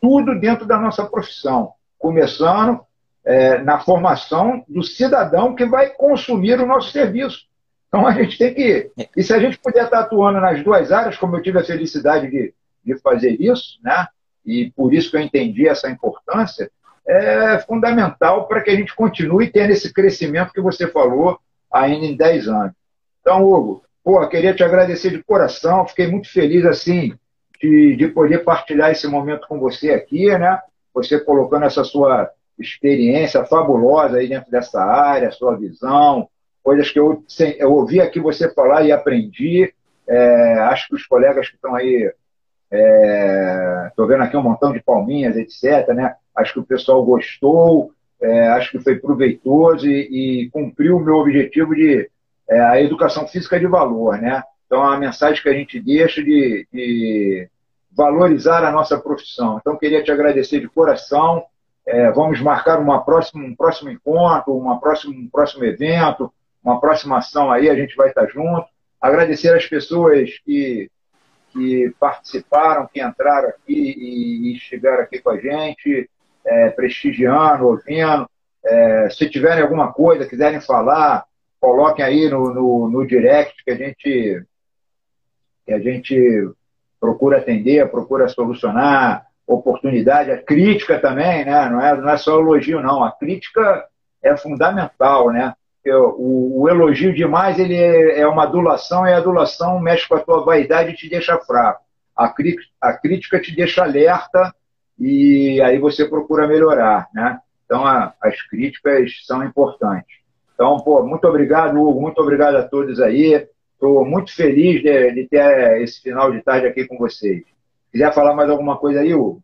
tudo dentro da nossa profissão, começando é, na formação do cidadão que vai consumir o nosso serviço. Então a gente tem que. E se a gente puder estar atuando nas duas áreas, como eu tive a felicidade de, de fazer isso, né? e por isso que eu entendi essa importância, é fundamental para que a gente continue tendo esse crescimento que você falou ainda em 10 anos. Então, Hugo, pô, queria te agradecer de coração, fiquei muito feliz assim de, de poder partilhar esse momento com você aqui, né? Você colocando essa sua experiência fabulosa aí dentro dessa área, sua visão, coisas que eu, eu ouvi aqui você falar e aprendi. É, acho que os colegas que estão aí, estou é, vendo aqui um montão de palminhas, etc. Né? Acho que o pessoal gostou. é, acho que foi proveitoso e, e, cumpriu o meu objetivo de é, a educação física de valor, né? Então, a mensagem que a gente deixa de, de valorizar a nossa profissão. Então, queria te agradecer de coração. É, vamos marcar uma próxima, um próximo encontro, uma próximo, um próximo evento, uma próxima ação aí, a gente vai estar junto. Agradecer as pessoas que, que participaram, que entraram aqui e, e estiveram aqui com a gente, é, prestigiando, ouvindo. É, se tiverem alguma coisa, quiserem falar, coloquem aí no, no, no direct que a gente que a gente procura atender, procura solucionar oportunidade, a crítica também, né? Não é, não é só elogio, não. A crítica é fundamental, né? O, o elogio demais ele é, é uma adulação e a adulação mexe com a tua vaidade e te deixa fraco. A, a crítica te deixa alerta e aí você procura melhorar, né? Então a, as críticas são importantes. Então, pô, muito obrigado, Hugo, muito obrigado a todos aí. Estou muito feliz de, de, ter esse final de tarde aqui com vocês. Quiser falar mais alguma coisa aí, Hugo?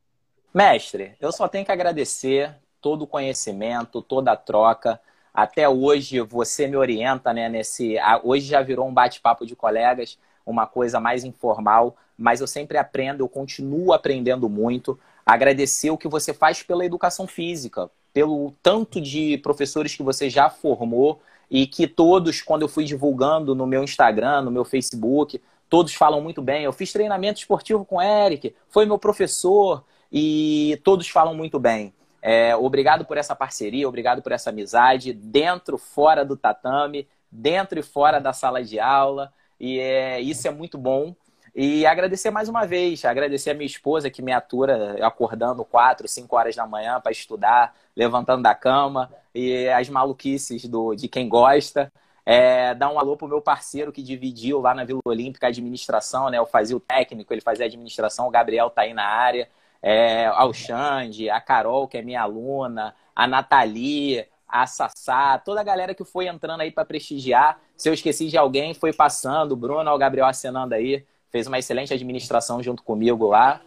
Mestre, eu só tenho que agradecer todo o conhecimento, toda a troca. Até hoje você me orienta, né? Nesse, hoje já virou um bate-papo de colegas, uma coisa mais informal, mas eu sempre aprendo, eu continuo aprendendo muito. Agradecer o que você faz pela educação física, pelo tanto de professores que você já formou e que todos, quando eu fui divulgando no meu Instagram, no meu Facebook, todos falam muito bem. Eu fiz treinamento esportivo com o Eric, foi meu professor e todos falam muito bem. É, obrigado por essa parceria, obrigado por essa amizade, dentro, fora do tatame, dentro e fora da sala de aula. E é, isso é muito bom. E agradecer mais uma vez, agradecer a minha esposa que me atura acordando quatro, cinco horas da manhã para estudar, levantando da cama, e as maluquices do, de quem gosta. É, dar um alô pro meu parceiro que dividiu lá na Vila Olímpica a administração, né? Eu fazia o técnico, ele fazia a administração, o Gabriel tá aí na área. É, ao Xande, a Carol, que é minha aluna, a Nathalie, a Sassá, toda a galera que foi entrando aí para prestigiar. Se eu esqueci de alguém, foi passando, o Bruno, o Gabriel acenando aí fez uma excelente administração junto comigo lá.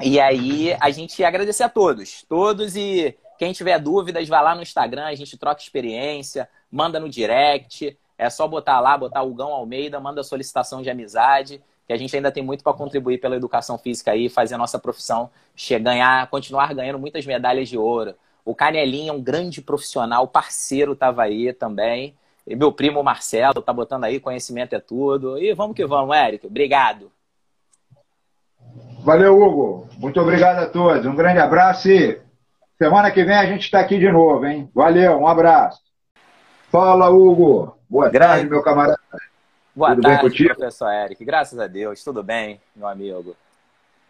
E aí a gente agradecer a todos, todos e quem tiver dúvidas, vai lá no Instagram, a gente troca experiência, manda no direct, é só botar lá, botar o Gão Almeida, manda solicitação de amizade, que a gente ainda tem muito para contribuir pela educação física aí, fazer a nossa profissão ganhar, continuar ganhando muitas medalhas de ouro. O Canelinho é um grande profissional, parceiro estava aí também. E meu primo Marcelo tá botando aí, conhecimento é tudo. E vamos que vamos, Érico. Obrigado. Valeu, Hugo. Muito obrigado a todos. Um grande abraço e semana que vem a gente está aqui de novo, hein? Valeu, um abraço. Fala, Hugo. Boa grande... tarde, meu camarada. Boa tudo tarde, bem professor Eric. Graças a Deus. Tudo bem, meu amigo.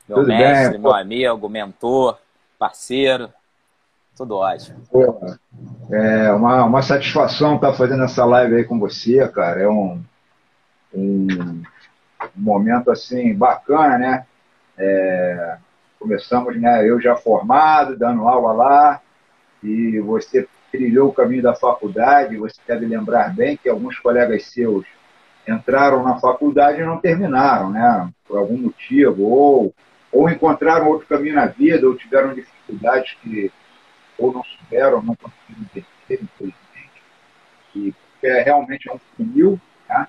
Meu tudo mestre, bem, meu amigo, mentor, parceiro. Tudo ótimo. Pô, é uma, uma satisfação estar fazendo essa live aí com você, cara. É um, um momento assim bacana, né? É, começamos, né? Eu já formado, dando aula lá, e você trilhou o caminho da faculdade. Você deve lembrar bem que alguns colegas seus entraram na faculdade e não terminaram, né? Por algum motivo, ou, ou encontraram outro caminho na vida, ou tiveram dificuldades que ou não souberam, não conseguiram entender, infelizmente. E é, realmente é um funil, tá?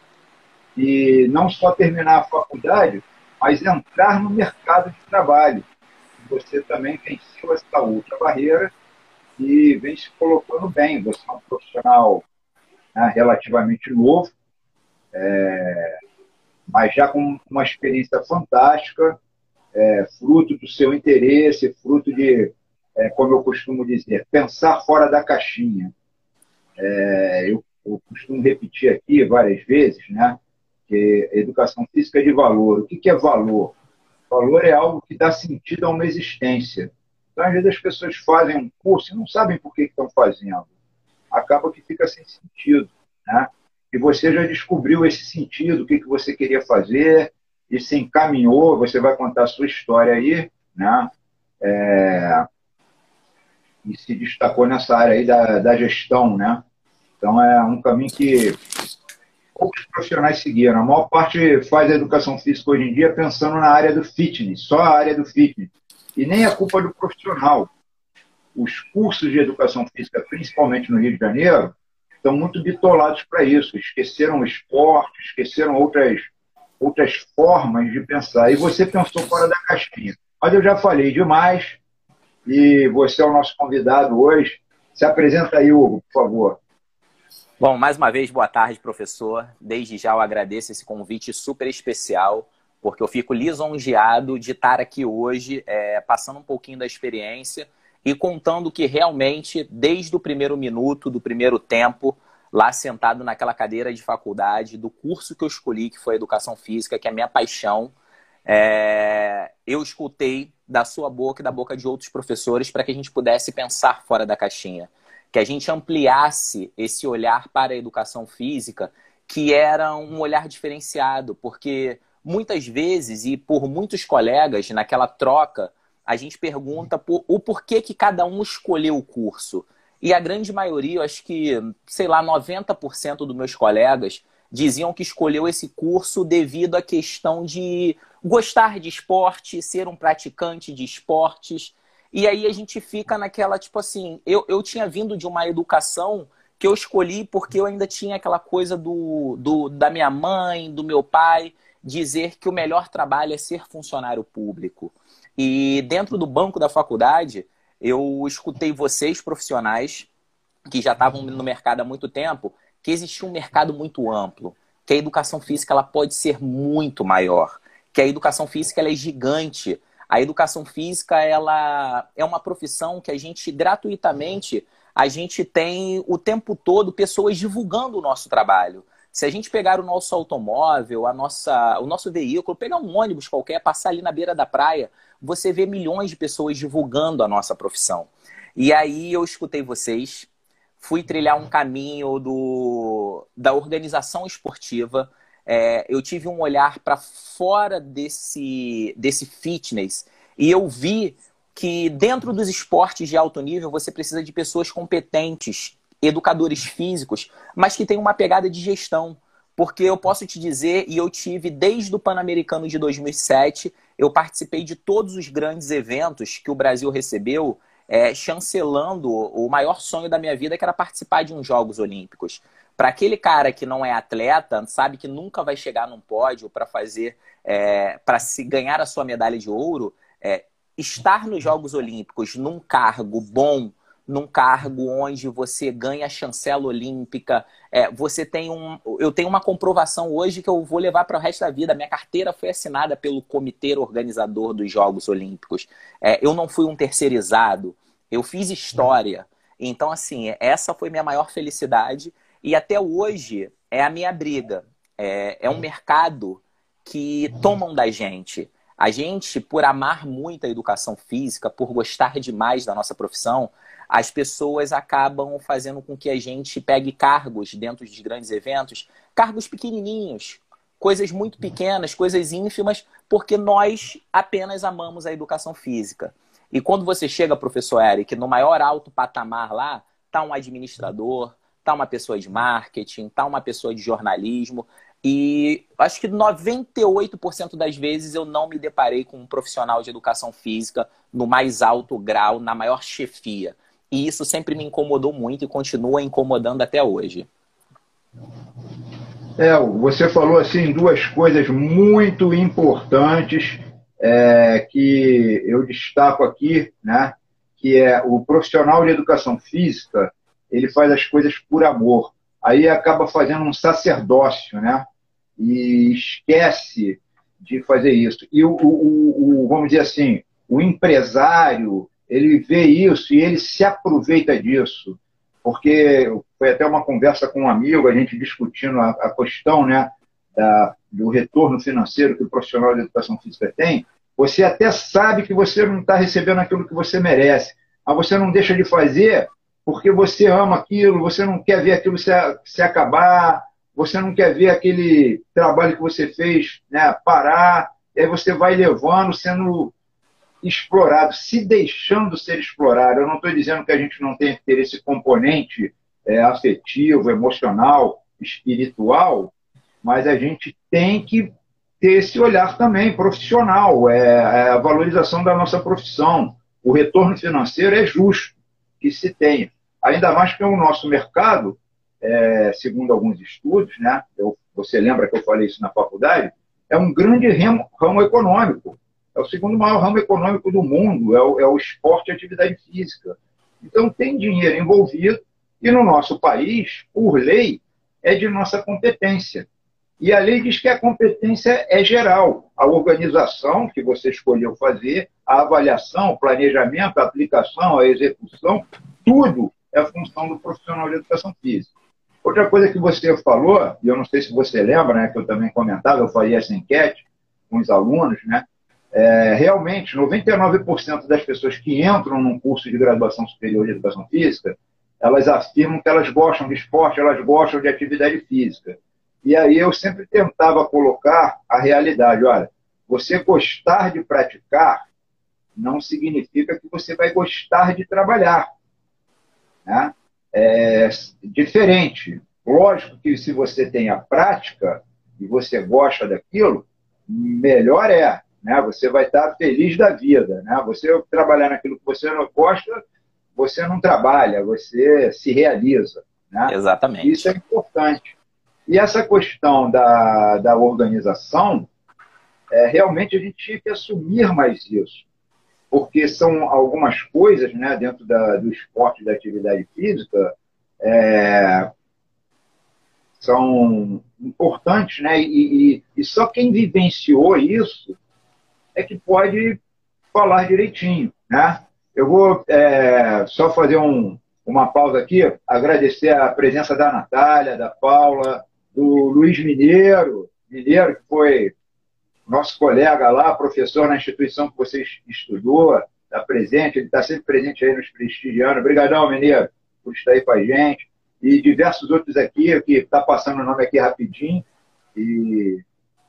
e não só terminar a faculdade, mas entrar no mercado de trabalho. Você também venceu essa outra barreira e vem se colocando bem. Você é um profissional né, relativamente novo, é, mas já com uma experiência fantástica, é, fruto do seu interesse, fruto de é, como eu costumo dizer, pensar fora da caixinha. É, eu, eu, costumo repetir aqui várias vezes, né, que educação física é de valor. O que, que é valor? Valor é algo que dá sentido a uma existência. Então, às vezes as pessoas fazem um curso e não sabem por que, estão fazendo. Acaba que fica sem sentido, né? E você já descobriu esse sentido, o que, que você queria fazer, e se encaminhou, você vai contar a sua história aí, né? É, e se destacou nessa área aí da, da gestão, né? Então é um caminho que poucos profissionais seguiram. A maior parte faz a educação física hoje em dia pensando na área do fitness, só a área do fitness. E nem a culpa do profissional. os cursos de educação física, principalmente no Rio de Janeiro, estão muito bitolados para isso. Esqueceram o esporte, esqueceram outras, outras formas de pensar. E você pensou fora da caixinha. Mas eu já falei demais e você é o nosso convidado hoje. Se apresenta aí, Hugo, por favor. Bom, mais uma vez, boa tarde, professor. Desde já eu agradeço esse convite super especial, porque eu fico lisonjeado de estar aqui hoje, é, passando um pouquinho da experiência e contando que realmente, desde o primeiro minuto, do primeiro tempo, lá sentado naquela cadeira de faculdade, do curso que eu escolhi, que foi Educação Física, que é a minha paixão, é... eu escutei da sua boca e da boca de outros professores para que a gente pudesse pensar fora da caixinha, que a gente ampliasse esse olhar para a educação física, que era um olhar diferenciado, porque muitas vezes e por muitos colegas naquela troca a gente pergunta por, o porquê que cada um escolheu o curso. E a grande maioria, eu acho que, sei lá, 90% dos meus colegas diziam que escolheu esse curso devido à questão de gostar de esporte, ser um praticante de esportes. E aí a gente fica naquela, tipo assim, eu, eu tinha vindo de uma educação que eu escolhi porque eu ainda tinha aquela coisa do, do da minha mãe, do meu pai, dizer que o melhor trabalho é ser funcionário público. E dentro do banco da faculdade, eu escutei vocês, profissionais, que já estavam no mercado há muito tempo, que existia um mercado muito amplo, que a educação física ela pode ser muito maior, que a educação física ela é gigante. A educação física ela é uma profissão que a gente gratuitamente a gente tem o tempo todo pessoas divulgando o nosso trabalho. Se a gente pegar o nosso automóvel, a nossa, o nosso veículo, pegar um ônibus qualquer, passar ali na beira da praia, você vê milhões de pessoas divulgando a nossa profissão. E aí eu escutei vocês, fui trilhar um caminho do, da organização esportiva. É, eu tive um olhar para fora desse, desse fitness e eu vi que dentro dos esportes de alto nível você precisa de pessoas competentes, educadores físicos, mas que têm uma pegada de gestão. Porque eu posso te dizer, e eu tive desde o Pan-Americano de 2007, eu participei de todos os grandes eventos que o Brasil recebeu, é, chancelando o maior sonho da minha vida, que era participar de uns Jogos Olímpicos. Para aquele cara que não é atleta, sabe que nunca vai chegar num pódio para fazer, é, para se ganhar a sua medalha de ouro, é, estar nos Jogos Olímpicos num cargo bom, num cargo onde você ganha a chancela olímpica. É, você tem um. Eu tenho uma comprovação hoje que eu vou levar para o resto da vida. Minha carteira foi assinada pelo comitê organizador dos Jogos Olímpicos. É, eu não fui um terceirizado. Eu fiz história. Então, assim, essa foi minha maior felicidade. E até hoje é a minha briga. É, é um mercado que tomam da gente. A gente, por amar muito a educação física, por gostar demais da nossa profissão, as pessoas acabam fazendo com que a gente pegue cargos dentro de grandes eventos, cargos pequenininhos, coisas muito pequenas, coisas ínfimas, porque nós apenas amamos a educação física. E quando você chega, professor Eric, no maior alto patamar lá, tá um administrador, tá uma pessoa de marketing, tá uma pessoa de jornalismo, e acho que 98% das vezes eu não me deparei com um profissional de educação física no mais alto grau, na maior chefia. E isso sempre me incomodou muito e continua incomodando até hoje. É, você falou assim duas coisas muito importantes é, que eu destaco aqui, né? Que é o profissional de educação física, ele faz as coisas por amor. Aí acaba fazendo um sacerdócio, né? E esquece de fazer isso. E o, o, o vamos dizer assim, o empresário, ele vê isso e ele se aproveita disso. Porque foi até uma conversa com um amigo, a gente discutindo a, a questão né, da, do retorno financeiro que o profissional de educação física tem. Você até sabe que você não está recebendo aquilo que você merece, mas você não deixa de fazer porque você ama aquilo, você não quer ver aquilo se, se acabar, você não quer ver aquele trabalho que você fez né, parar, e aí você vai levando, sendo explorado, se deixando ser explorado. Eu não estou dizendo que a gente não tem que ter esse componente é, afetivo, emocional, espiritual, mas a gente tem que ter esse olhar também profissional, é, é a valorização da nossa profissão. O retorno financeiro é justo, que se tenha. Ainda mais que o nosso mercado, é, segundo alguns estudos, né, eu, você lembra que eu falei isso na faculdade, é um grande ramo, ramo econômico. É o segundo maior ramo econômico do mundo, é o, é o esporte e atividade física. Então, tem dinheiro envolvido, e no nosso país, por lei, é de nossa competência. E a lei diz que a competência é geral. A organização que você escolheu fazer, a avaliação, o planejamento, a aplicação, a execução, tudo é função do profissional de educação física. Outra coisa que você falou, e eu não sei se você lembra, né, que eu também comentava, eu fazia essa enquete com os alunos, né, é, realmente, 99% das pessoas que entram num curso de graduação superior de educação física, elas afirmam que elas gostam de esporte, elas gostam de atividade física. E aí eu sempre tentava colocar a realidade. Olha, você gostar de praticar não significa que você vai gostar de trabalhar. Né? É diferente. Lógico que se você tem a prática e você gosta daquilo, melhor é. Né? Você vai estar feliz da vida. Né? Você trabalhar naquilo que você não gosta, você não trabalha, você se realiza. Né? Exatamente. Isso é importante. E essa questão da, da organização, é, realmente a gente tinha que assumir mais isso, porque são algumas coisas né, dentro da, do esporte da atividade física é, são importantes, né? E, e, e, só quem vivenciou isso é que pode falar direitinho, né? Eu vou é, só fazer um, uma pausa aqui, agradecer a presença da Natália, da Paula, do Luiz Mineiro, Mineiro, que foi nosso colega lá, professor na instituição que você estudou, está presente, ele está sempre presente aí nos prestigiando. Obrigadão, Mineiro, por estar aí com a gente. E diversos outros aqui, que está passando o nome aqui rapidinho. E...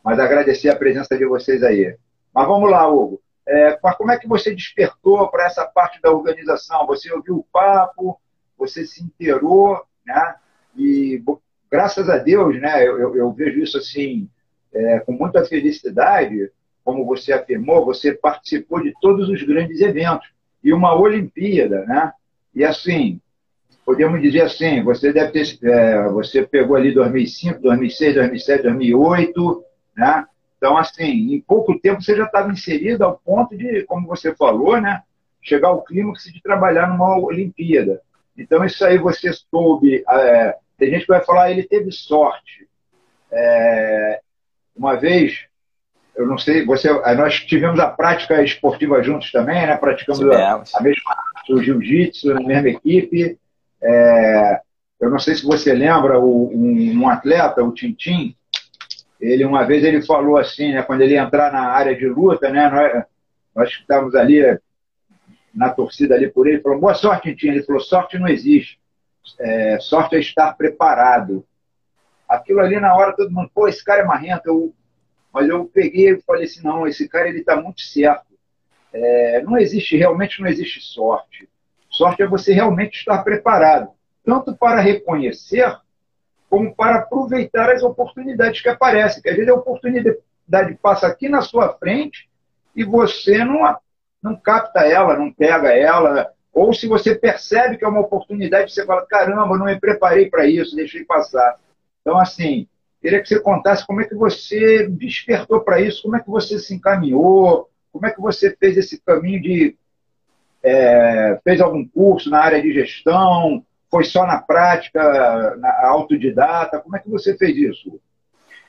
Mas agradecer a presença de vocês aí. Mas vamos lá, Hugo. É, como é que você despertou para essa parte da organização? Você ouviu o papo, você se inteirou, né? E graças a Deus, né, eu, eu, eu vejo isso assim é, com muita felicidade, como você afirmou, você participou de todos os grandes eventos e uma Olimpíada, né? E assim, podemos dizer assim, você deve ter, é, você pegou ali 2005, 2006, 2007, 2008, né? Então, assim, em pouco tempo você já estava inserido ao ponto de, como você falou, né? Chegar ao clímax de trabalhar numa Olimpíada. Então, isso aí você soube é, tem gente que vai falar, ele teve sorte. É, uma vez, eu não sei, você, nós tivemos a prática esportiva juntos também, né? Praticamos a, a, mesma o jiu-jitsu na mesma equipe. É, eu não sei se você lembra, o, um, um, atleta, o Tintim, ele uma vez ele falou assim, né? Quando ele entrar na área de luta, né? Nós, nós estávamos ali na torcida ali por ele, falou, boa sorte, Tintim. Ele falou, sorte não existe é, sorte é estar preparado. Aquilo ali na hora todo mundo, pô, esse cara é marrento. Eu, mas eu peguei e falei assim, não, esse cara ele está muito certo. É, não existe, realmente não existe sorte. Sorte é você realmente estar preparado, tanto para reconhecer como para aproveitar as oportunidades que aparecem. Que às vezes a oportunidade passa aqui na sua frente e você não, não capta ela, não pega ela, ou se você percebe que é uma oportunidade, você fala, caramba, não me preparei para isso, deixei passar. Então, assim, queria que você contasse como é que você despertou para isso, como é que você se encaminhou, como é que você fez esse caminho de. É, fez algum curso na área de gestão, foi só na prática, na autodidata, como é que você fez isso?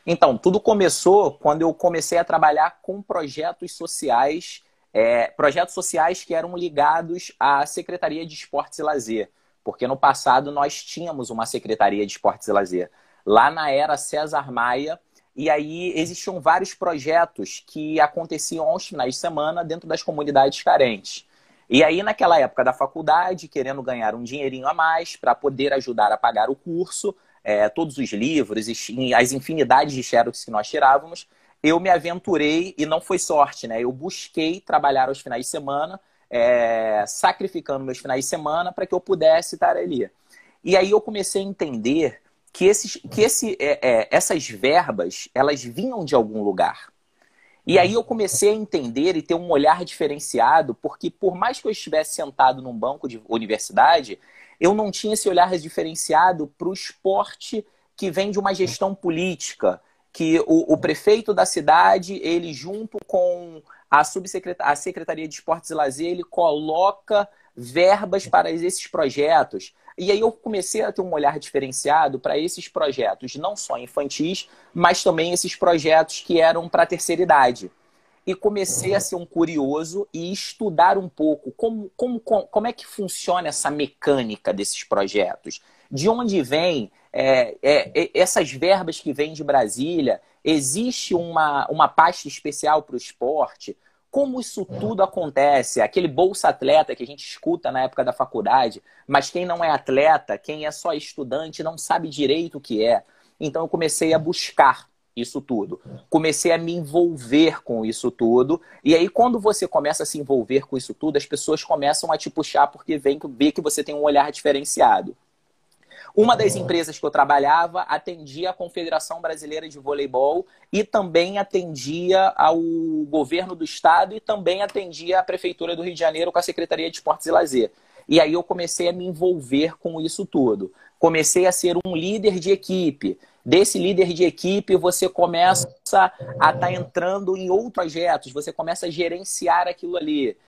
Então, tudo começou quando eu comecei a trabalhar com projetos sociais é, projetos sociais que eram ligados à Secretaria de Esportes e Lazer, porque no passado nós tínhamos uma Secretaria de Esportes e Lazer, lá na era César Maia, e aí existiam vários projetos que aconteciam aos finais de semana dentro das comunidades carentes. E aí, naquela época da faculdade, querendo ganhar um dinheirinho a mais para poder ajudar a pagar o curso, é, todos os livros, as infinidades de xerox que nós tirávamos, eu me aventurei e não foi sorte, né? Eu busquei trabalhar aos finais de semana, é, sacrificando meus finais de semana para que eu pudesse estar ali. E aí eu comecei a entender que, esses, que esse, é, é, essas verbas elas vinham de algum lugar. E aí eu comecei a entender e ter um olhar diferenciado, porque por mais que eu estivesse sentado num banco de universidade, eu não tinha esse olhar diferenciado para o esporte que vem de uma gestão política, que o, o, prefeito da cidade, ele junto com a, subsecretaria, a Secretaria de Esportes e Lazer, ele coloca verbas para esses projetos. E aí eu comecei a ter um olhar diferenciado para esses projetos, não só infantis, mas também esses projetos que eram para a terceira idade. E comecei a ser um curioso e estudar um pouco como, como, como é que funciona essa mecânica desses projetos. De onde vem é, é, é essas verbas que vêm de Brasília? Existe uma, uma pasta especial para o esporte? Como isso tudo acontece, aquele bolsa atleta que a gente escuta na época da faculdade, mas quem não é atleta, quem é só estudante, não sabe direito o que é. Então eu comecei a buscar isso tudo. Comecei a me envolver com isso tudo. E aí, quando você começa a se envolver com isso tudo, as pessoas começam a te puxar porque vem ver que você tem um olhar diferenciado. Uma das empresas que eu trabalhava atendia a Confederação Brasileira de Voleibol e também atendia ao governo do estado e também atendia a Prefeitura do Rio de Janeiro com a Secretaria de Esportes e Lazer. E aí eu comecei a me envolver com isso tudo. Comecei a ser um líder de equipe. Desse líder de equipe, você começa a estar tá entrando em outros projetos, você começa a gerenciar aquilo ali.